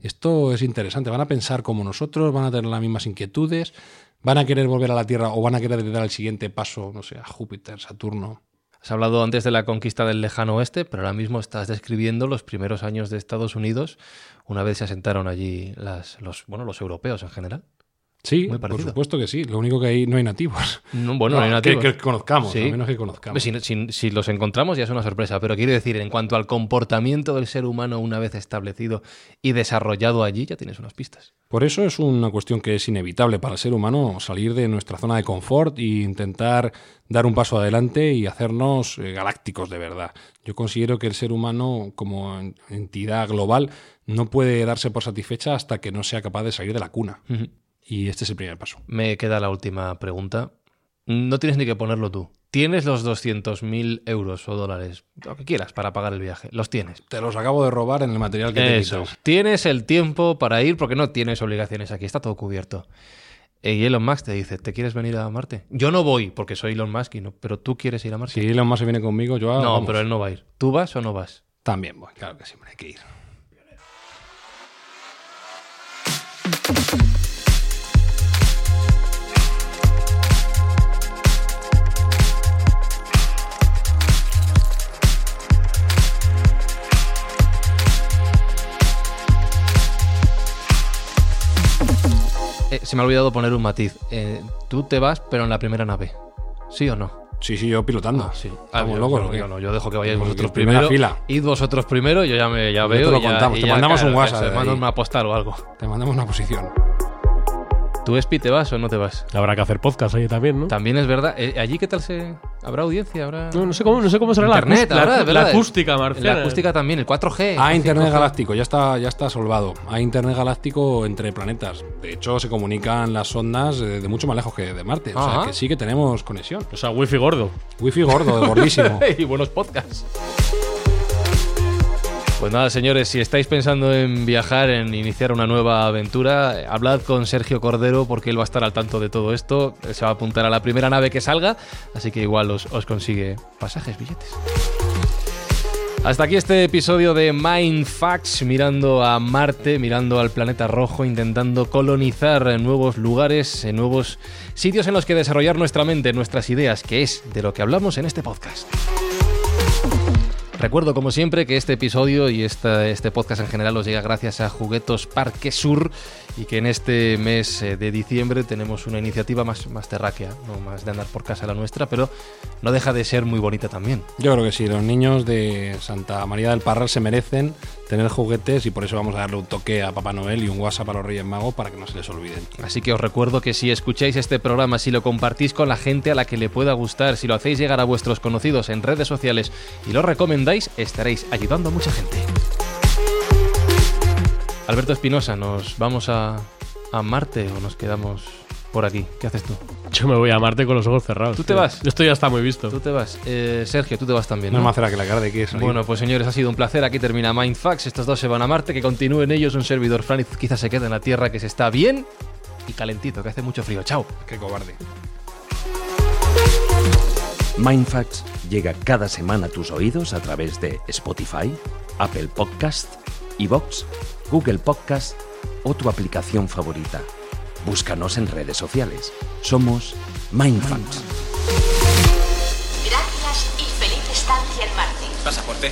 [SPEAKER 2] Esto es interesante. Van a pensar como nosotros, van a tener las mismas inquietudes, van a querer volver a la Tierra o van a querer dar el siguiente paso, no sé, a Júpiter, Saturno.
[SPEAKER 1] Has hablado antes de la conquista del lejano oeste, pero ahora mismo estás describiendo los primeros años de Estados Unidos, una vez se asentaron allí las, los, bueno, los europeos en general.
[SPEAKER 2] Sí,
[SPEAKER 1] Muy
[SPEAKER 2] por supuesto que sí. Lo único que ahí no hay nativos.
[SPEAKER 1] No, bueno, no hay
[SPEAKER 2] que,
[SPEAKER 1] nativos.
[SPEAKER 2] que conozcamos,
[SPEAKER 1] Sí.
[SPEAKER 2] al menos que conozcamos.
[SPEAKER 1] Si, si- si los encontramos ya es una sorpresa, pero quiero decir, en cuanto al comportamiento del ser humano una vez establecido y desarrollado allí, ya tienes unas pistas.
[SPEAKER 2] Por eso es una cuestión que es inevitable para el ser humano salir de nuestra zona de confort e intentar dar un paso adelante y hacernos eh, galácticos de verdad. Yo considero que el ser humano como en- entidad global no puede darse por satisfecha hasta que no sea capaz de salir de la cuna. Y este es el primer paso.
[SPEAKER 1] Me queda la última pregunta. No tienes ni que ponerlo tú. Tienes los 200.000 euros o dólares, lo que quieras, para pagar el viaje. Los tienes.
[SPEAKER 2] Te los acabo de robar en el material que te
[SPEAKER 1] Eso.
[SPEAKER 2] quitado.
[SPEAKER 1] Tienes el tiempo para ir porque no tienes obligaciones aquí, está todo cubierto. Eh, Y Elon Musk te dice, ¿te quieres venir a Marte? Yo no voy porque soy Elon Musk, y no, pero tú quieres ir a Marte.
[SPEAKER 2] Si Elon Musk viene conmigo, yo
[SPEAKER 1] no,
[SPEAKER 2] vamos.
[SPEAKER 1] pero él no va a ir. ¿Tú vas o no vas?
[SPEAKER 2] También voy, claro que siempre hay que ir.
[SPEAKER 1] Eh, se me ha olvidado poner un matiz. Eh, tú te vas, pero en la primera nave. ¿Sí o no?
[SPEAKER 2] Sí, sí, yo pilotando.
[SPEAKER 1] sí.
[SPEAKER 2] Estamos
[SPEAKER 1] yo,
[SPEAKER 2] locos,
[SPEAKER 1] yo- yo no, yo dejo que vayáis vosotros
[SPEAKER 2] primera
[SPEAKER 1] primero.
[SPEAKER 2] fila.
[SPEAKER 1] Id vosotros primero, yo ya, me, ya veo.
[SPEAKER 2] te lo
[SPEAKER 1] y ya-
[SPEAKER 2] contamos,
[SPEAKER 1] y
[SPEAKER 2] te
[SPEAKER 1] ya,
[SPEAKER 2] mandamos un WhatsApp
[SPEAKER 1] eso,
[SPEAKER 2] de
[SPEAKER 1] manda
[SPEAKER 2] ahí.
[SPEAKER 1] una postal o algo.
[SPEAKER 2] Te mandamos una posición.
[SPEAKER 1] ¿Tú, Espi, te vas o no te vas?
[SPEAKER 4] Habrá que hacer podcast ahí también, ¿no?
[SPEAKER 1] También es verdad. eh, ¿Allí qué tal se...? ¿Habrá audiencia? ¿Habrá...?
[SPEAKER 4] No, no sé cómo, no sé cómo será la,
[SPEAKER 1] Internet,
[SPEAKER 4] la,
[SPEAKER 1] habrá,
[SPEAKER 4] la
[SPEAKER 1] ¿verdad?
[SPEAKER 4] acústica marciana.
[SPEAKER 1] La acústica también, el 4G.
[SPEAKER 2] Hay
[SPEAKER 1] el
[SPEAKER 2] Internet
[SPEAKER 1] 5G.
[SPEAKER 2] galáctico, ya está, ya está solvado. Hay Internet galáctico entre planetas. De hecho, se comunican las ondas eh, de mucho más lejos que de Marte. O sea, que sí que tenemos conexión.
[SPEAKER 4] O sea, wifi gordo.
[SPEAKER 2] Wifi gordo, de gordísimo.
[SPEAKER 1] y buenos podcasts. Pues nada, señores, si estáis pensando en viajar, en iniciar una nueva aventura, hablad con Sergio Cordero porque él va a estar al tanto de todo esto. Se va a apuntar a la primera nave que salga, así que igual os, os consigue pasajes, billetes. Hasta aquí este episodio de Mindfax, mirando a Marte, mirando al planeta rojo, intentando colonizar nuevos lugares, nuevos sitios en los que desarrollar nuestra mente, nuestras ideas, que es de lo que hablamos en este podcast. Recuerdo, como siempre, que este episodio y este podcast en general os llega gracias a Juguetos Parque Sur y que en este mes eh, de diciembre tenemos una iniciativa más, más terráquea, no más de andar por casa la nuestra, pero no deja de ser muy bonita también.
[SPEAKER 2] Yo creo que sí, los niños de Santa María del Parral se merecen tener juguetes y por eso vamos a darle un toque a Papá Noel y un WhatsApp a los Reyes Magos para que no se les olviden.
[SPEAKER 1] Así que os recuerdo que si escucháis este programa, si lo compartís con la gente a la que le pueda gustar, si lo hacéis llegar a vuestros conocidos en redes sociales y lo recomendáis, estaréis ayudando a mucha gente. Alberto Espinosa, ¿nos vamos a, a Marte o nos quedamos por aquí? ¿Qué haces tú?
[SPEAKER 4] Yo me voy a Marte con los ojos cerrados.
[SPEAKER 1] ¿Tú te
[SPEAKER 4] tío.
[SPEAKER 1] vas?
[SPEAKER 4] Esto ya está muy visto.
[SPEAKER 1] ¿Tú te vas? Eh, Sergio, tú te vas también.
[SPEAKER 2] No es
[SPEAKER 1] ¿no?
[SPEAKER 2] más cera que la cara de que es.
[SPEAKER 1] Bueno, pues señores, ha sido un placer. Aquí termina Mindfax. Estos dos se van a Marte. Que continúen ellos. Un servidor Fran quizás se quede en la Tierra que se está bien y calentito, que hace mucho frío. Chao.
[SPEAKER 2] Qué cobarde.
[SPEAKER 3] Mindfacts llega cada semana a tus oídos a través de Spotify, Apple Podcast, Evox, Google Podcast o tu aplicación favorita. Búscanos en redes sociales. Somos Mindfacts.
[SPEAKER 5] Gracias y feliz estancia en Marte.
[SPEAKER 6] Pasaporte.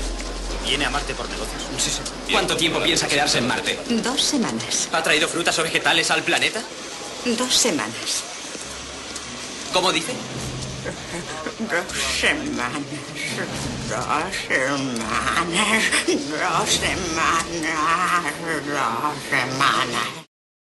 [SPEAKER 6] ¿Viene a Marte por negocios? Sí, sí. ¿Cuánto tiempo piensa quedarse en Marte?
[SPEAKER 5] Dos semanas.
[SPEAKER 6] ¿Ha traído frutas o vegetales al planeta?
[SPEAKER 5] Dos semanas.
[SPEAKER 6] ¿Cómo dice?
[SPEAKER 5] Dos semanas. Dos semanas. Dos semanas. Dos semanas.